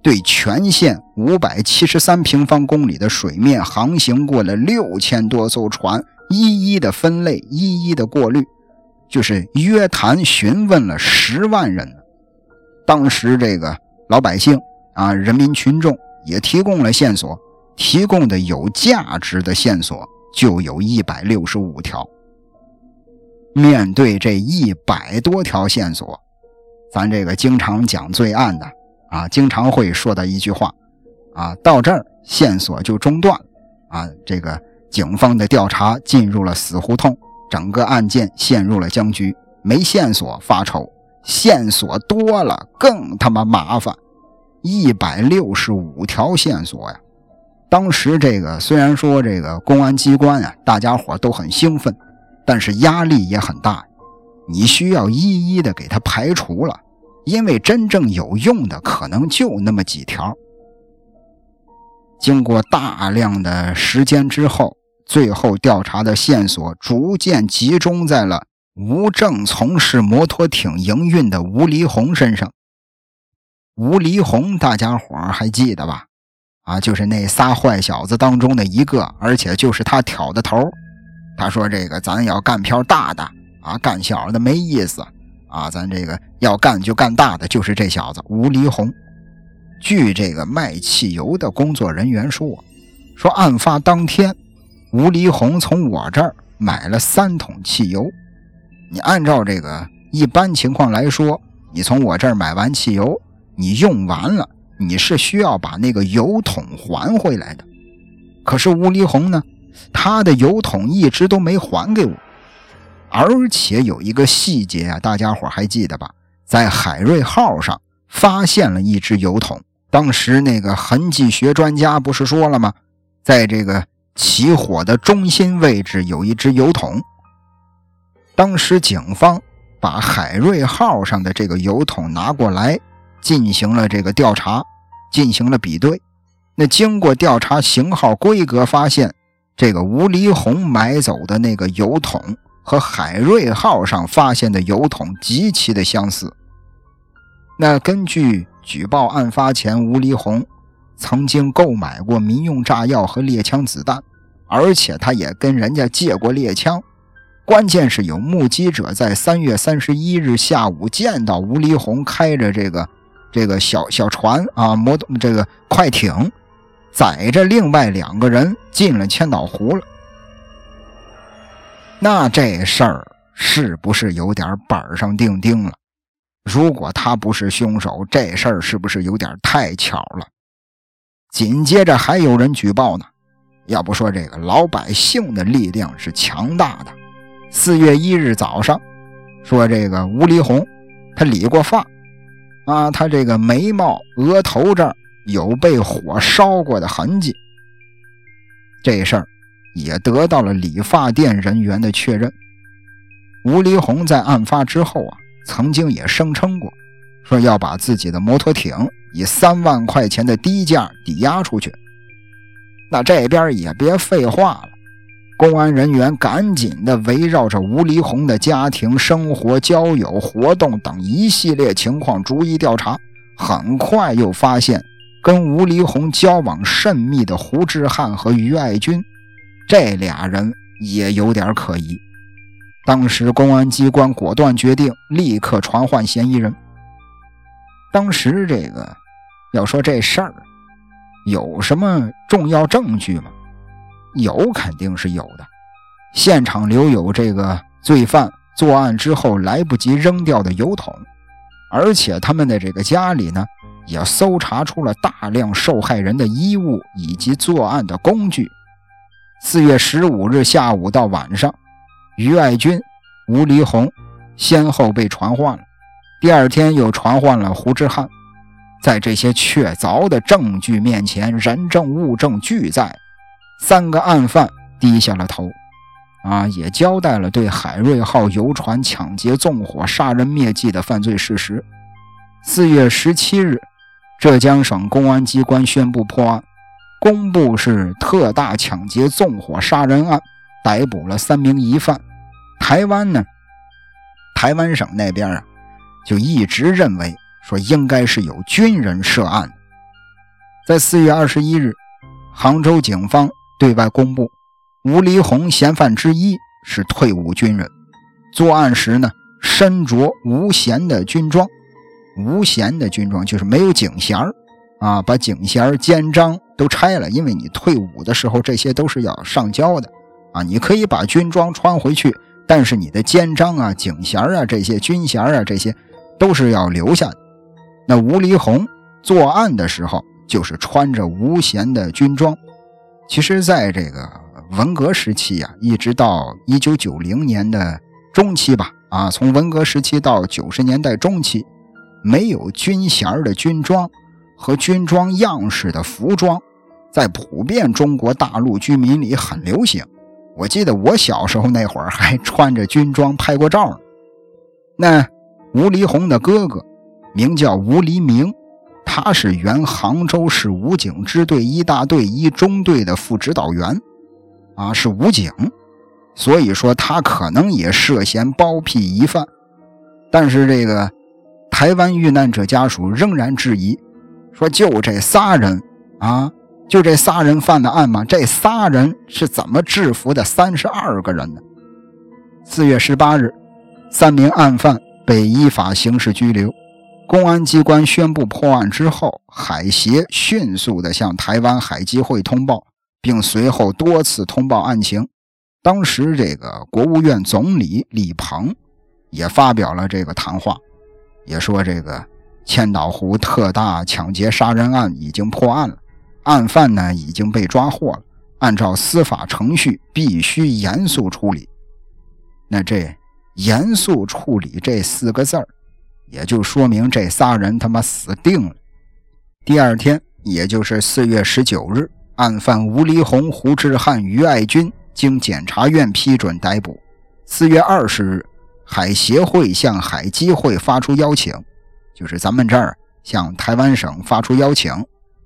对全县五百七十三平方公里的水面航行过了六千多艘船，一一的分类，一一的过滤，就是约谈询问了十万人。当时这个老百姓啊，人民群众也提供了线索，提供的有价值的线索就有一百六十五条。面对这一百多条线索，咱这个经常讲罪案的。啊，经常会说的一句话，啊，到这儿线索就中断了，啊，这个警方的调查进入了死胡同，整个案件陷入了僵局，没线索发愁，线索多了更他妈麻烦，一百六十五条线索呀！当时这个虽然说这个公安机关啊，大家伙都很兴奋，但是压力也很大，你需要一一的给他排除了。因为真正有用的可能就那么几条。经过大量的时间之后，最后调查的线索逐渐集中在了吴正从事摩托艇营运的吴黎红身上。吴黎红，大家伙还记得吧？啊，就是那仨坏小子当中的一个，而且就是他挑的头。他说：“这个咱要干票大的啊，干小的没意思。”啊，咱这个要干就干大的，就是这小子吴黎红。据这个卖汽油的工作人员说，说案发当天，吴黎红从我这儿买了三桶汽油。你按照这个一般情况来说，你从我这儿买完汽油，你用完了，你是需要把那个油桶还回来的。可是吴黎红呢，他的油桶一直都没还给我。而且有一个细节啊，大家伙还记得吧？在海瑞号上发现了一只油桶。当时那个痕迹学专家不是说了吗？在这个起火的中心位置有一只油桶。当时警方把海瑞号上的这个油桶拿过来，进行了这个调查，进行了比对。那经过调查型号规格，发现这个吴黎红买走的那个油桶。和海瑞号上发现的油桶极其的相似。那根据举报，案发前吴黎红曾经购买过民用炸药和猎枪子弹，而且他也跟人家借过猎枪。关键是有目击者在三月三十一日下午见到吴黎红开着这个这个小小船啊，摩托这个快艇，载着另外两个人进了千岛湖了。那这事儿是不是有点板上钉钉了？如果他不是凶手，这事儿是不是有点太巧了？紧接着还有人举报呢。要不说这个老百姓的力量是强大的。四月一日早上，说这个吴黎红，他理过发，啊，他这个眉毛、额头这儿有被火烧过的痕迹。这事儿。也得到了理发店人员的确认。吴黎红在案发之后啊，曾经也声称过，说要把自己的摩托艇以三万块钱的低价抵押出去。那这边也别废话了，公安人员赶紧的围绕着吴黎红的家庭生活、交友活动等一系列情况逐一调查。很快又发现跟吴黎红交往甚密的胡志汉和于爱军。这俩人也有点可疑。当时公安机关果断决定立刻传唤嫌疑人。当时这个要说这事儿有什么重要证据吗？有，肯定是有的。现场留有这个罪犯作案之后来不及扔掉的油桶，而且他们的这个家里呢，也搜查出了大量受害人的衣物以及作案的工具。四月十五日下午到晚上，于爱军、吴黎红先后被传唤了。第二天又传唤了胡志汉。在这些确凿的证据面前，人证物证俱在，三个案犯低下了头。啊，也交代了对海瑞号游船抢劫、纵火、杀人灭迹的犯罪事实。四月十七日，浙江省公安机关宣布破案，公布是特大抢劫、纵火、杀人案，逮捕了三名疑犯。台湾呢？台湾省那边啊，就一直认为说应该是有军人涉案。在四月二十一日，杭州警方对外公布，吴黎红嫌犯之一是退伍军人，作案时呢身着无衔的军装。无衔的军装就是没有警衔啊，把警衔、肩章都拆了，因为你退伍的时候这些都是要上交的啊。你可以把军装穿回去，但是你的肩章啊、警衔啊这些军衔啊这些都是要留下的。那吴黎红作案的时候就是穿着无衔的军装。其实，在这个文革时期呀，一直到一九九零年的中期吧，啊，从文革时期到九十年代中期。没有军衔的军装 (laughs) 和军装样式的服装，在普遍中国大陆居民里很流行。我记得我小时候那会儿还穿着军装拍过照呢。那吴黎红的哥哥名叫吴黎明，他是原杭州市武警支队一大队一中队的副指导员，啊，是武警，所以说他可能也涉嫌包庇疑犯。但是这个。台湾遇难者家属仍然质疑，说就这仨人啊，就这仨人犯的案吗？这仨人是怎么制服的三十二个人呢？四月十八日，三名案犯被依法刑事拘留。公安机关宣布破案之后，海协迅速地向台湾海基会通报，并随后多次通报案情。当时，这个国务院总理李鹏也发表了这个谈话。也说这个千岛湖特大抢劫杀人案已经破案了，案犯呢已经被抓获了，按照司法程序必须严肃处理。那这严肃处理这四个字儿，也就说明这仨人他妈死定了。第二天，也就是四月十九日，案犯吴黎红、胡志汉、于爱军经检察院批准逮捕。四月二十日。海协会向海基会发出邀请，就是咱们这儿向台湾省发出邀请，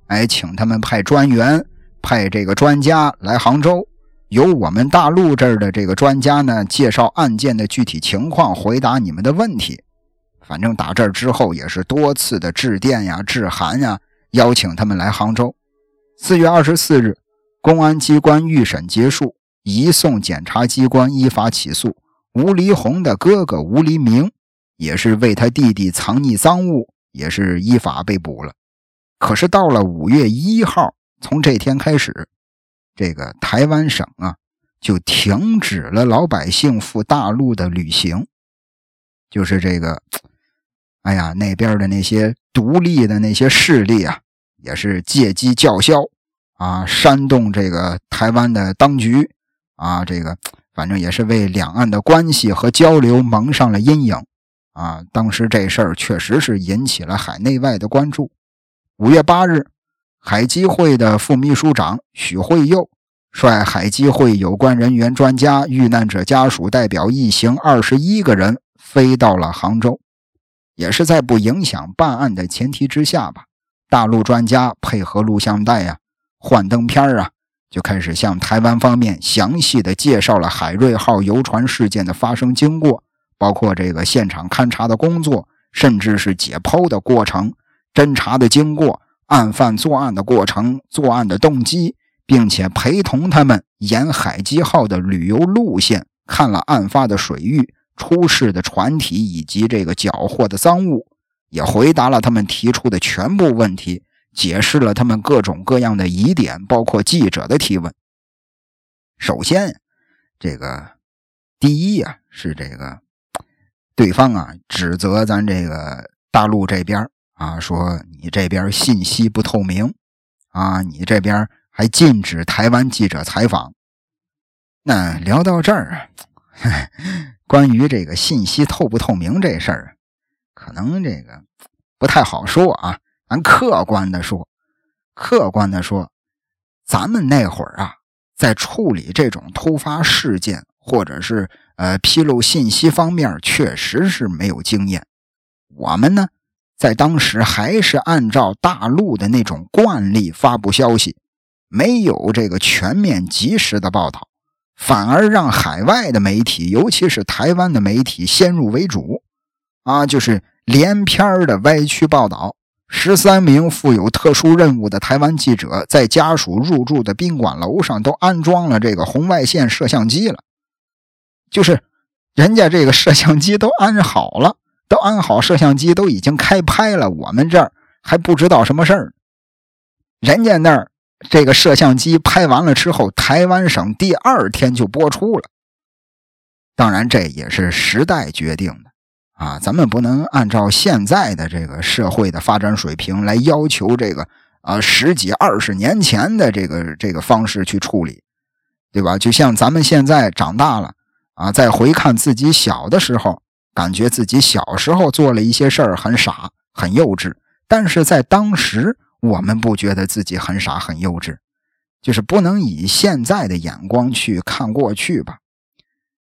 哎，请他们派专员、派这个专家来杭州，由我们大陆这儿的这个专家呢介绍案件的具体情况，回答你们的问题。反正打这儿之后也是多次的致电呀、致函呀，邀请他们来杭州。四月二十四日，公安机关预审结束，移送检察机关依法起诉。吴黎红的哥哥吴黎明也是为他弟弟藏匿赃物，也是依法被捕了。可是到了五月一号，从这天开始，这个台湾省啊就停止了老百姓赴大陆的旅行，就是这个，哎呀，那边的那些独立的那些势力啊，也是借机叫嚣啊，煽动这个台湾的当局啊，这个。反正也是为两岸的关系和交流蒙上了阴影啊！当时这事儿确实是引起了海内外的关注。五月八日，海基会的副秘书长许惠佑率海基会有关人员、专家、遇难者家属代表一行二十一个人飞到了杭州，也是在不影响办案的前提之下吧。大陆专家配合录像带呀、幻灯片啊。就开始向台湾方面详细的介绍了海瑞号游船事件的发生经过，包括这个现场勘查的工作，甚至是解剖的过程、侦查的经过、案犯作案的过程、作案的动机，并且陪同他们沿海基号的旅游路线，看了案发的水域、出事的船体以及这个缴获的赃物，也回答了他们提出的全部问题。解释了他们各种各样的疑点，包括记者的提问。首先，这个第一呀，是这个对方啊指责咱这个大陆这边啊，说你这边信息不透明啊，你这边还禁止台湾记者采访。那聊到这儿，(laughs) 关于这个信息透不透明这事儿，可能这个不太好说啊。咱客观的说，客观的说，咱们那会儿啊，在处理这种突发事件或者是呃披露信息方面，确实是没有经验。我们呢，在当时还是按照大陆的那种惯例发布消息，没有这个全面及时的报道，反而让海外的媒体，尤其是台湾的媒体先入为主，啊，就是连篇的歪曲报道。十三名负有特殊任务的台湾记者在家属入住的宾馆楼上都安装了这个红外线摄像机了，就是人家这个摄像机都安好了，都安好摄像机都已经开拍了，我们这儿还不知道什么事儿。人家那儿这个摄像机拍完了之后，台湾省第二天就播出了。当然，这也是时代决定的。啊，咱们不能按照现在的这个社会的发展水平来要求这个啊十几二十年前的这个这个方式去处理，对吧？就像咱们现在长大了啊，再回看自己小的时候，感觉自己小时候做了一些事儿很傻很幼稚，但是在当时我们不觉得自己很傻很幼稚，就是不能以现在的眼光去看过去吧。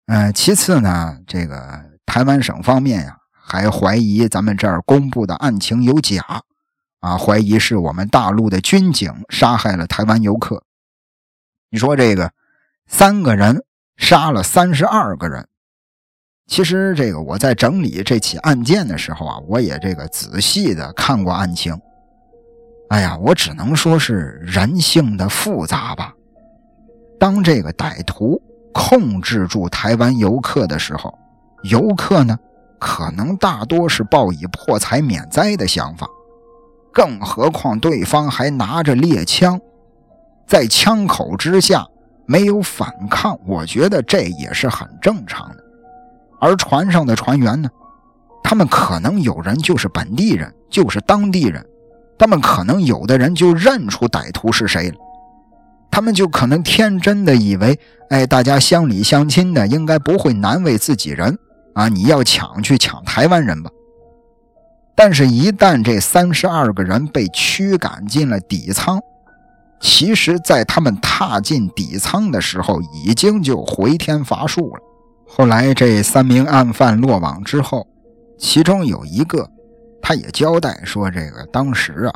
嗯，其次呢，这个。台湾省方面呀，还怀疑咱们这儿公布的案情有假，啊，怀疑是我们大陆的军警杀害了台湾游客。你说这个三个人杀了三十二个人，其实这个我在整理这起案件的时候啊，我也这个仔细的看过案情。哎呀，我只能说是人性的复杂吧。当这个歹徒控制住台湾游客的时候。游客呢，可能大多是抱以破财免灾的想法，更何况对方还拿着猎枪，在枪口之下没有反抗，我觉得这也是很正常的。而船上的船员呢，他们可能有人就是本地人，就是当地人，他们可能有的人就认出歹徒是谁了，他们就可能天真的以为，哎，大家乡里乡亲的，应该不会难为自己人。啊！你要抢去抢台湾人吧，但是，一旦这三十二个人被驱赶进了底舱，其实，在他们踏进底舱的时候，已经就回天乏术了。后来，这三名案犯落网之后，其中有一个，他也交代说，这个当时啊，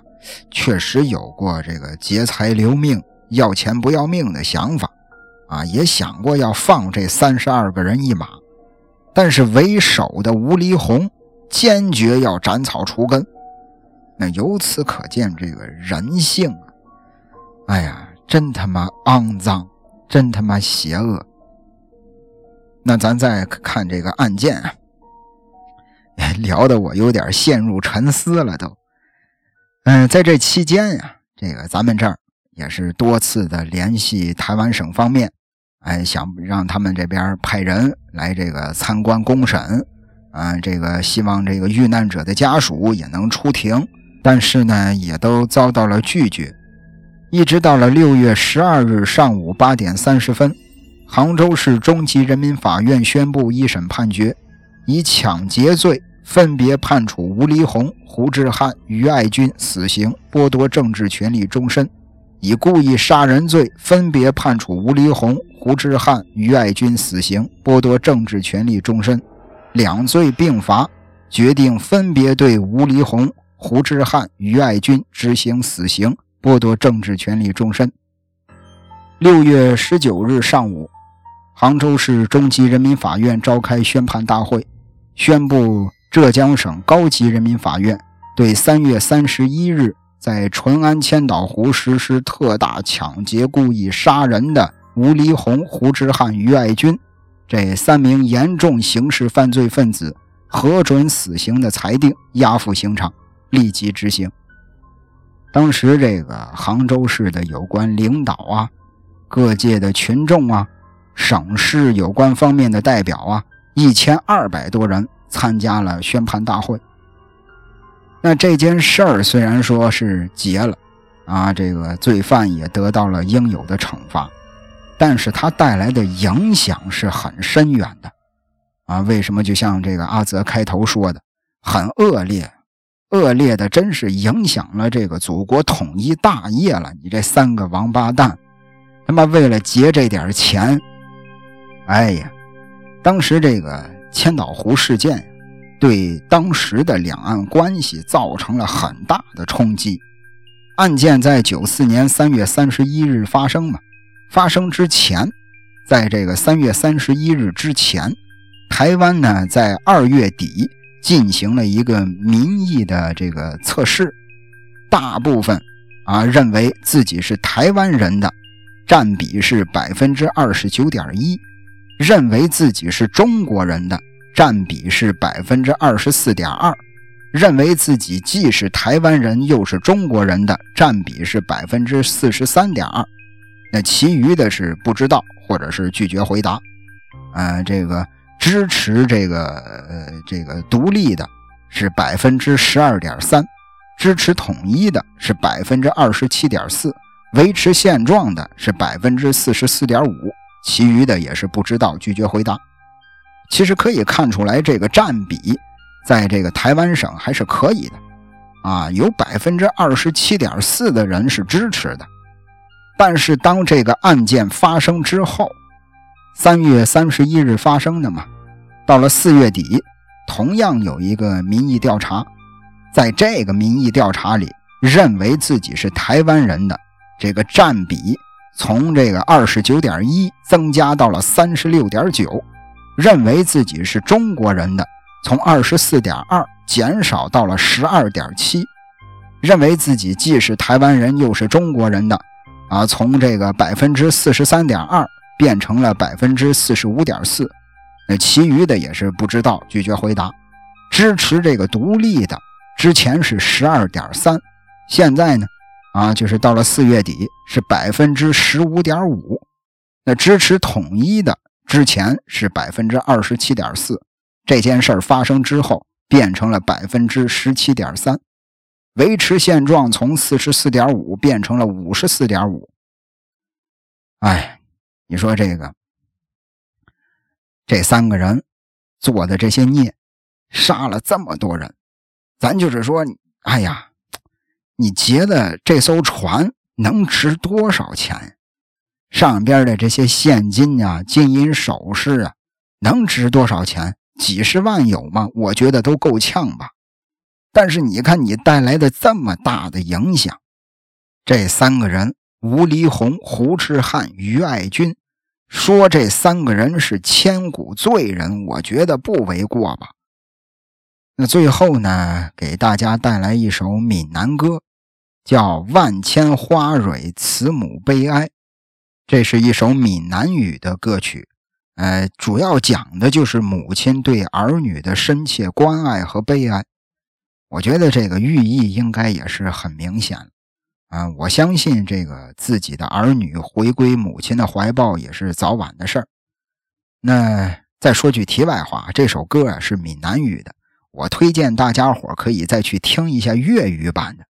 确实有过这个劫财留命、要钱不要命的想法，啊，也想过要放这三十二个人一马。但是为首的吴黎红坚决要斩草除根，那由此可见这个人性啊，哎呀，真他妈肮脏，真他妈邪恶。那咱再看这个案件，(laughs) 聊得我有点陷入沉思了都。嗯，在这期间呀，这个咱们这儿也是多次的联系台湾省方面。哎，想让他们这边派人来这个参观公审，啊，这个希望这个遇难者的家属也能出庭，但是呢，也都遭到了拒绝。一直到了六月十二日上午八点三十分，杭州市中级人民法院宣布一审判决，以抢劫罪分别判处吴黎红、胡志汉、于爱军死刑，剥夺政治权利终身。以故意杀人罪分别判处吴黎红、胡志汉、于爱军死刑，剥夺政治权利终身；两罪并罚，决定分别对吴黎红、胡志汉、于爱军执行死刑，剥夺政治权利终身。六月十九日上午，杭州市中级人民法院召开宣判大会，宣布浙江省高级人民法院对三月三十一日。在淳安千岛湖实施特大抢劫、故意杀人的吴黎红、胡志汉、于爱军这三名严重刑事犯罪分子，核准死刑的裁定，押赴刑场，立即执行。当时，这个杭州市的有关领导啊、各界的群众啊、省市有关方面的代表啊，一千二百多人参加了宣判大会。那这件事儿虽然说是结了，啊，这个罪犯也得到了应有的惩罚，但是它带来的影响是很深远的，啊，为什么？就像这个阿泽开头说的，很恶劣，恶劣的真是影响了这个祖国统一大业了。你这三个王八蛋，他妈为了劫这点钱，哎呀，当时这个千岛湖事件，对当时的两岸关系造成了很大的冲击。案件在九四年三月三十一日发生嘛？发生之前，在这个三月三十一日之前，台湾呢在二月底进行了一个民意的这个测试，大部分啊认为自己是台湾人的占比是百分之二十九点一，认为自己是中国人的占比是百分之二十四点二。认为自己既是台湾人又是中国人的占比是百分之四十三点二，那其余的是不知道或者是拒绝回答。呃，这个支持这个呃这个独立的是百分之十二点三，支持统一的是百分之二十七点四，维持现状的是百分之四十四点五，其余的也是不知道拒绝回答。其实可以看出来，这个占比。在这个台湾省还是可以的，啊，有百分之二十七点四的人是支持的。但是当这个案件发生之后，三月三十一日发生的嘛，到了四月底，同样有一个民意调查，在这个民意调查里，认为自己是台湾人的这个占比从这个二十九点一增加到了三十六点九，认为自己是中国人的。从二十四点二减少到了十二点七，认为自己既是台湾人又是中国人的，啊，从这个百分之四十三点二变成了百分之四十五点四，那其余的也是不知道，拒绝回答。支持这个独立的之前是十二点三，现在呢，啊，就是到了四月底是百分之十五点五，那支持统一的之前是百分之二十七点四。这件事儿发生之后，变成了百分之十七点三，维持现状从四十四点五变成了五十四点五。哎，你说这个，这三个人做的这些孽，杀了这么多人，咱就是说，哎呀，你觉得这艘船能值多少钱？上边的这些现金啊、金银首饰啊，能值多少钱？几十万有吗？我觉得都够呛吧。但是你看，你带来的这么大的影响，这三个人吴黎红、胡志汉、于爱军，说这三个人是千古罪人，我觉得不为过吧。那最后呢，给大家带来一首闽南歌，叫《万千花蕊慈母悲哀》，这是一首闽南语的歌曲。呃，主要讲的就是母亲对儿女的深切关爱和悲哀。我觉得这个寓意应该也是很明显了。啊，我相信这个自己的儿女回归母亲的怀抱也是早晚的事儿。那再说句题外话，这首歌啊是闽南语的，我推荐大家伙可以再去听一下粤语版的。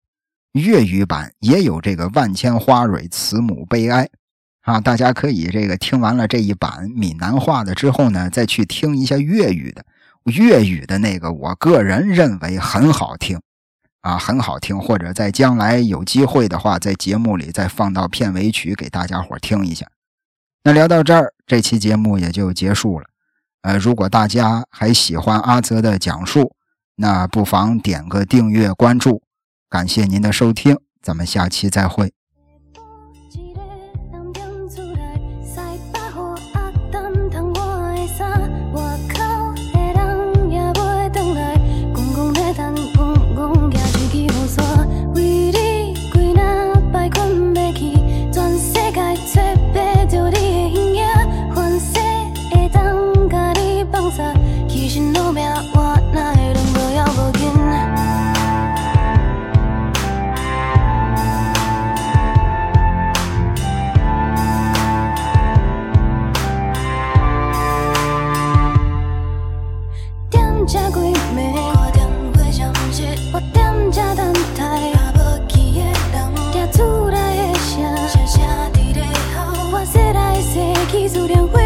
粤语版也有这个“万千花蕊慈母悲哀”。啊，大家可以这个听完了这一版闽南话的之后呢，再去听一下粤语的。粤语的那个，我个人认为很好听，啊，很好听。或者在将来有机会的话，在节目里再放到片尾曲给大家伙听一下。那聊到这儿，这期节目也就结束了。呃，如果大家还喜欢阿泽的讲述，那不妨点个订阅关注。感谢您的收听，咱们下期再会。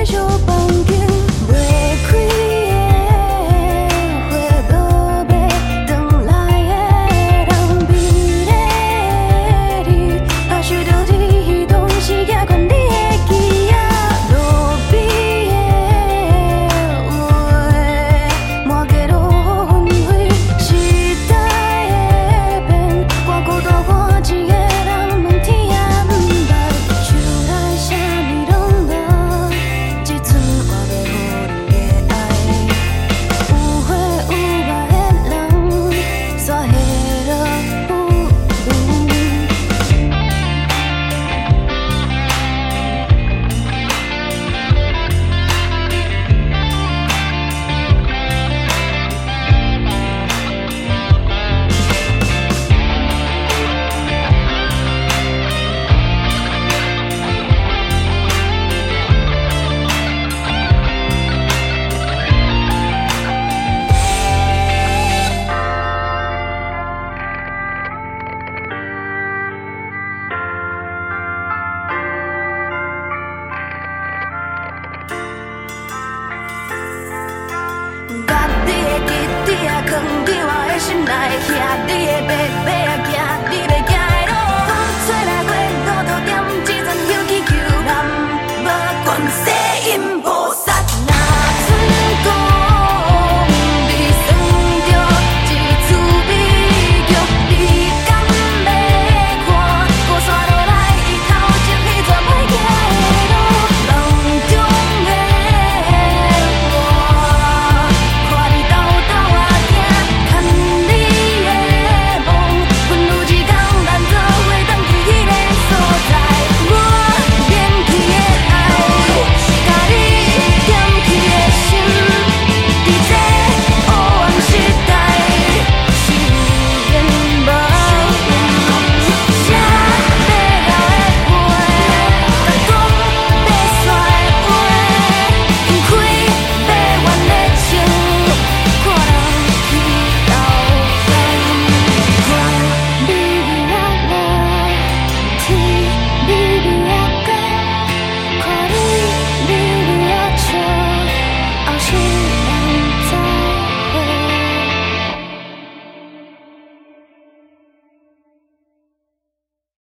Chúa